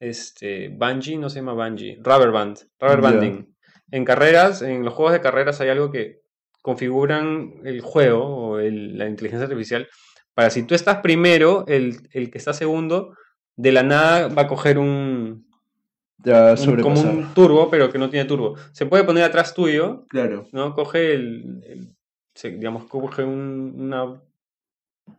S1: este, bungee, no se llama bungee, rubber band, rubber banding. En carreras, en los juegos de carreras hay algo que configuran el juego o el- la inteligencia artificial para si tú estás primero, el, el que está segundo, de la nada va a coger un,
S2: Ya
S1: un- como un turbo, pero que no tiene turbo. Se puede poner atrás tuyo,
S2: Claro.
S1: ¿no? Coge el, digamos, coge un- una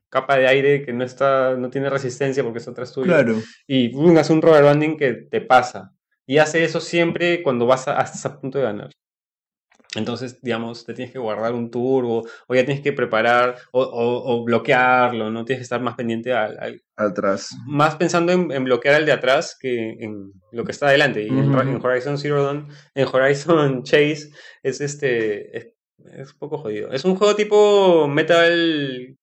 S1: capa de aire que no está, no tiene resistencia porque está atrás tuyo.
S2: Claro.
S1: Y boom, hace un rubber banding que te pasa. Y hace eso siempre cuando vas a, estás a punto de ganar. Entonces, digamos, te tienes que guardar un turbo, o ya tienes que preparar, o, o- o bloquearlo, ¿no? Tienes que estar más pendiente al, al-
S2: Atrás.
S1: más pensando en, en bloquear al de atrás que en lo que está adelante. Y en, Horizon Zero Dawn, en Horizon Chase, es este. Es, es un poco jodido. Es un juego tipo Metal.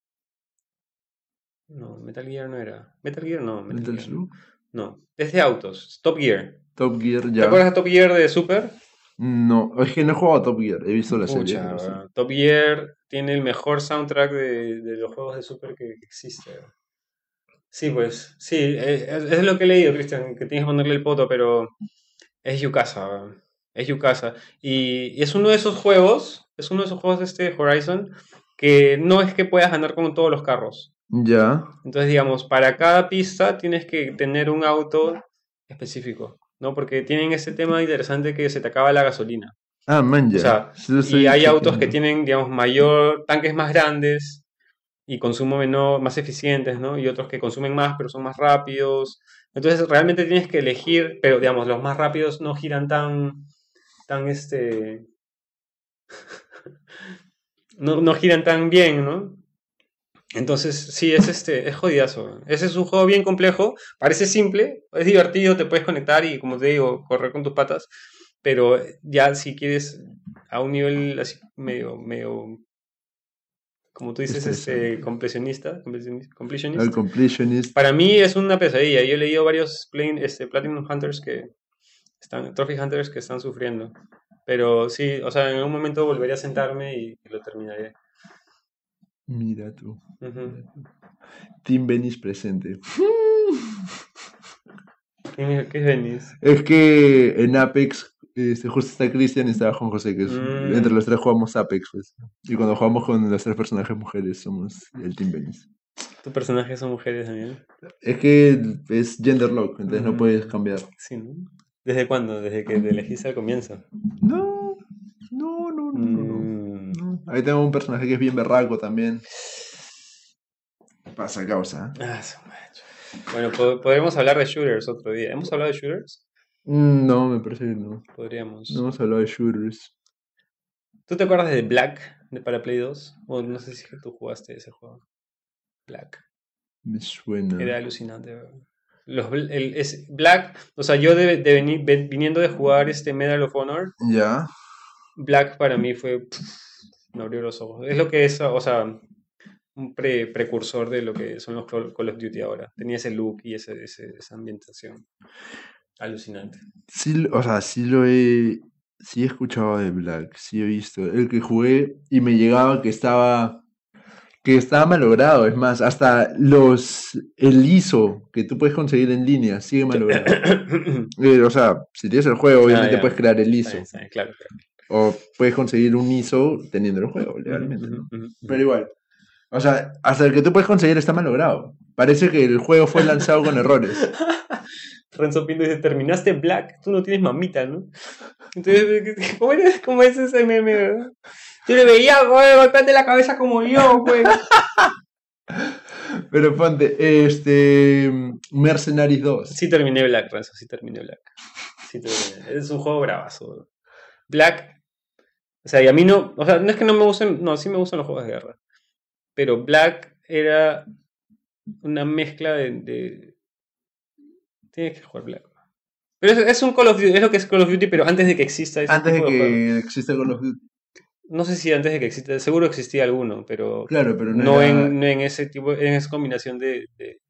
S1: No, Metal Gear no era. Metal Gear no. Metal
S2: Metal
S1: Gear. No, es de autos. Top Gear.
S2: Top Gear,
S1: ¿Te
S2: ya.
S1: acuerdas de Top Gear de Super?
S2: No, es que no he jugado a Top Gear. He visto la serie.
S1: Top Gear tiene el mejor soundtrack de, de los juegos de Super que que existe. Sí, pues, sí, es, es lo que he leído, Cristian, que tienes que ponerle el poto, pero es Yukasa, es Yukasa. Y, y es uno de esos juegos, es uno de esos juegos de este Horizon, que no es que puedas ganar con todos los carros.
S2: Ya.
S1: Entonces, digamos, para cada pista tienes que tener un auto específico, ¿no? Porque tienen ese tema interesante que se te acaba la gasolina.
S2: Ah, man, ya.
S1: O sea,
S2: Sí,
S1: Y hay autos que tienen, digamos, mayor, tanques más grandes y consumo menor, más eficientes, ¿no? Y otros que consumen más, pero son más rápidos. Entonces, realmente tienes que elegir, pero, digamos, los más rápidos no giran tan, tan, este... no, no giran tan bien, ¿no? Entonces, sí, es este, es jodidazo. Ese es un juego bien complejo, parece simple, es divertido, te puedes conectar y, como te digo, correr con tus patas, pero ya si quieres a un nivel así medio, medio, como tú dices, este, completionista, completionista, completionist.
S2: El Completionist.
S1: Para mí es una pesadilla. Yo he leído varios plain- este, Platinum Hunters que están, Trophy Hunters que están sufriendo. Pero sí, o sea, en algún momento volveré a sentarme y lo terminaré.
S2: Mira tú. Team Venice presente.
S1: ¿Qué es Venice?
S2: Es que en Apex, este, justo está Cristian y está Juan José, que es,
S1: Mm.
S2: entre los tres jugamos Apex, pues. Y cuando jugamos con los tres personajes mujeres, somos el Team Venice.
S1: ¿Tus personajes son mujeres también?
S2: Es que es gender lock, entonces no
S1: Mm.
S2: puedes cambiar.
S1: Sí, ¿no? ¿Desde cuándo? ¿Desde que te elegiste al comienzo?
S2: No, no, no, no, no, no.
S1: Mm,
S2: no. Ahí tengo un personaje que es bien berraco también. Pasa causa. ¿eh?
S1: ah, su macho. Bueno, po- podremos hablar de shooters otro día. ¿Hemos hablado de shooters?
S2: Mm, No, me parece que no.
S1: Podríamos.
S2: No hemos hablado de shooters.
S1: ¿Tú te acuerdas de Black de para Play 2? O no sé si que tú jugaste ese juego. Black.
S2: Me suena.
S1: Era alucinante. Los, el, es Black, o sea, yo de, de venir, ven- viniendo de jugar este Medal of Honor,
S2: Ya.
S1: Black para mí fue. pff, me abrió los ojos. Es lo que es, o sea, un pre- precursor de lo que son los Call of Duty ahora. Tenía ese look y ese, ese- esa ambientación. Alucinante.
S2: Sí, o sea, sí lo he. Sí he escuchado de Black, sí he visto. El que jugué y me llegaba que estaba. Que estaba malogrado, es más, hasta los. El ISO que tú puedes conseguir en línea sigue malogrado. Eh, o sea, si tienes el juego, obviamente
S1: ya.
S2: puedes crear el
S1: Está
S2: ISO.
S1: bien, está bien, claro, claro.
S2: O puedes conseguir un ISO teniendo el juego, legalmente, ¿no? Pero igual. O sea, hasta el que tú puedes conseguir está malogrado. Parece que el juego fue lanzado con errores.
S1: Renzo Pinto dice, terminaste Black, tú no tienes mamita, ¿no? Entonces, ¿cómo, era- cómo es ese meme? verdad? Yo le veía, güey, golpeate la cabeza como yo, güey.
S2: Pero ponte, este. Mercenaries 2.
S1: Sí terminé Black, Renzo, sí terminé Black. Sí terminé. Es un juego bravazo. Black. O sea, y a mí no. O sea, no es que no me gusten. No, sí me gustan los juegos de guerra. Pero Black era una mezcla de. de... Tienes que jugar Black. Pero es, es un Call of Duty, es lo que es Call of Duty, pero antes de que exista ese
S2: Antes de
S1: tipo
S2: que exista Call of Duty.
S1: No sé si antes de que exista, seguro existía alguno, pero
S2: Claro, pero no,
S1: no,
S2: era
S1: en, no en ese tipo, en esa combinación de, de-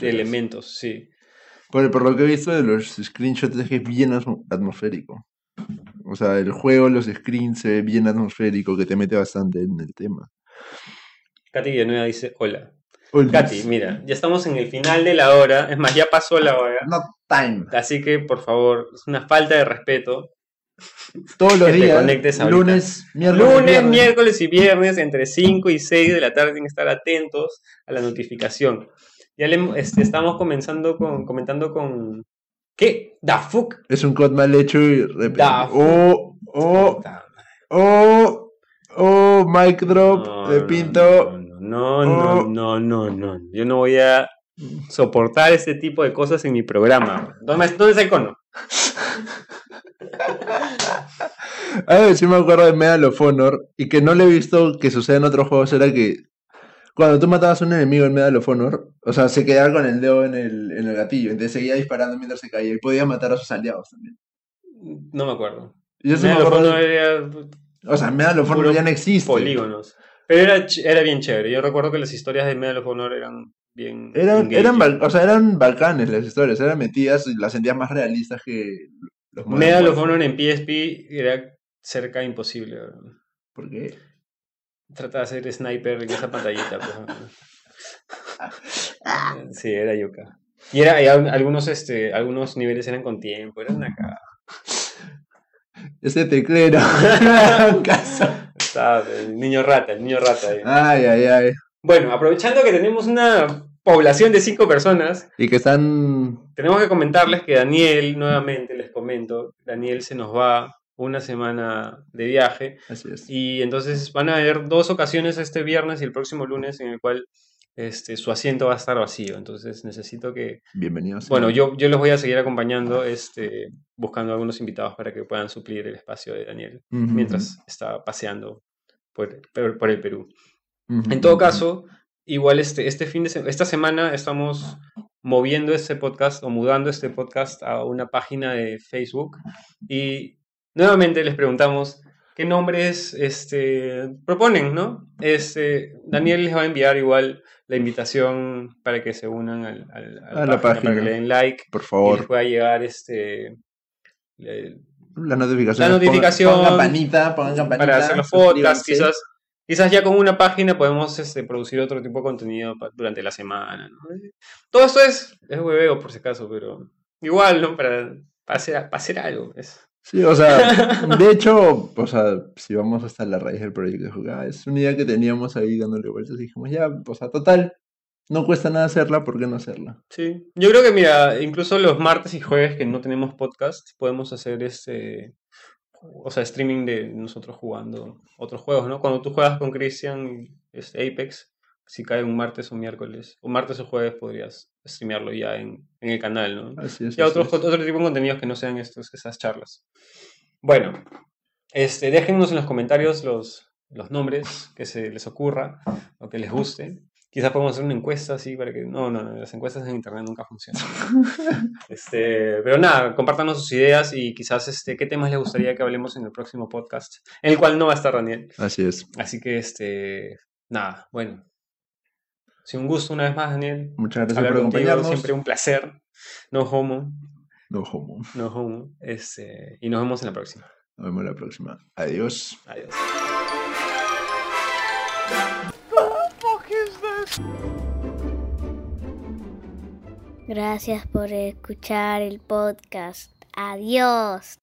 S1: de elementos, sí.
S2: Por, por lo que he visto de los screenshots es que es bien atmo- atmosférico. O sea, el juego, los screens se ve bien atmosférico, que te mete bastante en el tema.
S1: Katy Villanueva dice, hola. Katy, mira, ya estamos en el final de la hora, es más, ya pasó la hora,
S2: No time.
S1: así que por favor, es una falta de respeto.
S2: Todos los
S1: Que te
S2: días.
S1: conectes ahorita.
S2: lunes, miércoles.
S1: Lunes,
S2: viernes.
S1: miércoles y viernes, entre 5 y 6 de la tarde, tienen que estar atentos a la notificación. Ya le, este, estamos comenzando con, comentando con... ¿Qué? ¿Da fuck?
S2: Es un code mal hecho y repetido.
S1: Da
S2: Oh, oh, oh, oh, mic drop de Pinto.
S1: No, no,
S2: Oh.
S1: no, no, no. Yo no voy a soportar este tipo de cosas en mi programa. ¿Dónde, dónde está el cono?
S2: A ver, sí me acuerdo de Medal of Honor y que no le he visto que suceda en otros juegos era que cuando tú matabas a un enemigo en Medal of Honor, o sea, se quedaba con el dedo en el, en el gatillo, entonces seguía disparando mientras se caía y podía matar a sus aliados también.
S1: No me acuerdo.
S2: Yo me
S1: Medal of Honor era
S2: o sea, Medal of Honor ya no existe.
S1: polígonos. Pero era, era bien chévere. Yo recuerdo que las historias de Medal of Honor eran bien.
S2: Eran, eran, o sea, eran balcanes las historias, eran metidas y las sentías más realistas que los
S1: Medal of. Honor en PSP era cerca imposible. ¿verdad?
S2: ¿Por qué?
S1: Trata de hacer sniper en esa pantallita. pues, ¿no? sí, era yuca. Y era, y al- algunos, este, algunos niveles eran con tiempo, era una cagada.
S2: Ese teclero.
S1: Estaba el niño rata, el niño rata. ahí.
S2: Ay, ay, ay.
S1: Bueno, aprovechando que tenemos una población de cinco personas,
S2: Y que están.
S1: tenemos que comentarles que Daniel, nuevamente les comento, Daniel se nos va una semana de viaje
S2: Así es.
S1: y entonces van a haber dos ocasiones este viernes y el próximo lunes en el cual este, su asiento va a estar vacío. Entonces necesito que,
S2: Bienvenidos.
S1: bueno, yo, yo los voy a seguir acompañando, este, buscando algunos invitados para que puedan suplir el espacio de Daniel mientras está paseando por, por- por el Perú. En todo caso, igual este, este fin de se- esta semana estamos moviendo este podcast o mudando este podcast a una página de Facebook y nuevamente les preguntamos qué nombres este, proponen, ¿no? Este, Daniel les va a enviar igual la invitación para que se unan al- al- a, la, página, para que le den like
S2: Por
S1: y les
S2: favor.
S1: pueda llegar este el-
S2: La notificación.
S1: La notificación
S2: Pongan, campanita, pongan campanita.
S1: para hacer podcasts,
S2: suscríbanse.
S1: quizás, quizás ya con una página podemos este, producir otro tipo de contenido durante la semana. ¿no? Todo esto es, es hueveo por si acaso, pero igual, ¿no? Para, para, hacer, para hacer algo. Es.
S2: Sí, o sea, de hecho, o sea, si vamos hasta la raíz del proyecto de jugar, es una idea que teníamos ahí dándole vueltas y dijimos, ya, o sea, total, no cuesta nada hacerla, ¿por qué no hacerla?
S1: Sí. Yo creo que, mira, incluso los martes y jueves que no tenemos podcast, podemos hacer este. O sea, streaming de nosotros jugando otros juegos, ¿no? Cuando tú juegas con Christian este, Apex, si cae un martes o miércoles, o martes o jueves, podrías streamearlo ya en, en el canal, ¿no?
S2: Así es.
S1: y otros, otro tipo de contenidos que no sean estos, esas charlas. Bueno, este, déjennos en los comentarios los, los nombres que se les ocurra o que les guste. Quizás podemos hacer una encuesta así para que... No, no, no, las encuestas en internet nunca funcionan. este, pero nada, compártanos sus ideas y quizás este, qué temas les gustaría que hablemos en el próximo podcast, en el cual no va a estar Daniel.
S2: Así es.
S1: Así que, este, nada, bueno. Sí, un gusto una vez más, Daniel.
S2: Muchas gracias
S1: Hablar
S2: por
S1: contigo,
S2: acompañarnos.
S1: siempre un placer. No homo.
S2: No homo.
S1: No homo. Este, y nos vemos en la próxima.
S2: Nos vemos la próxima. Adiós.
S1: Adiós.
S3: Gracias por escuchar el podcast. Adiós.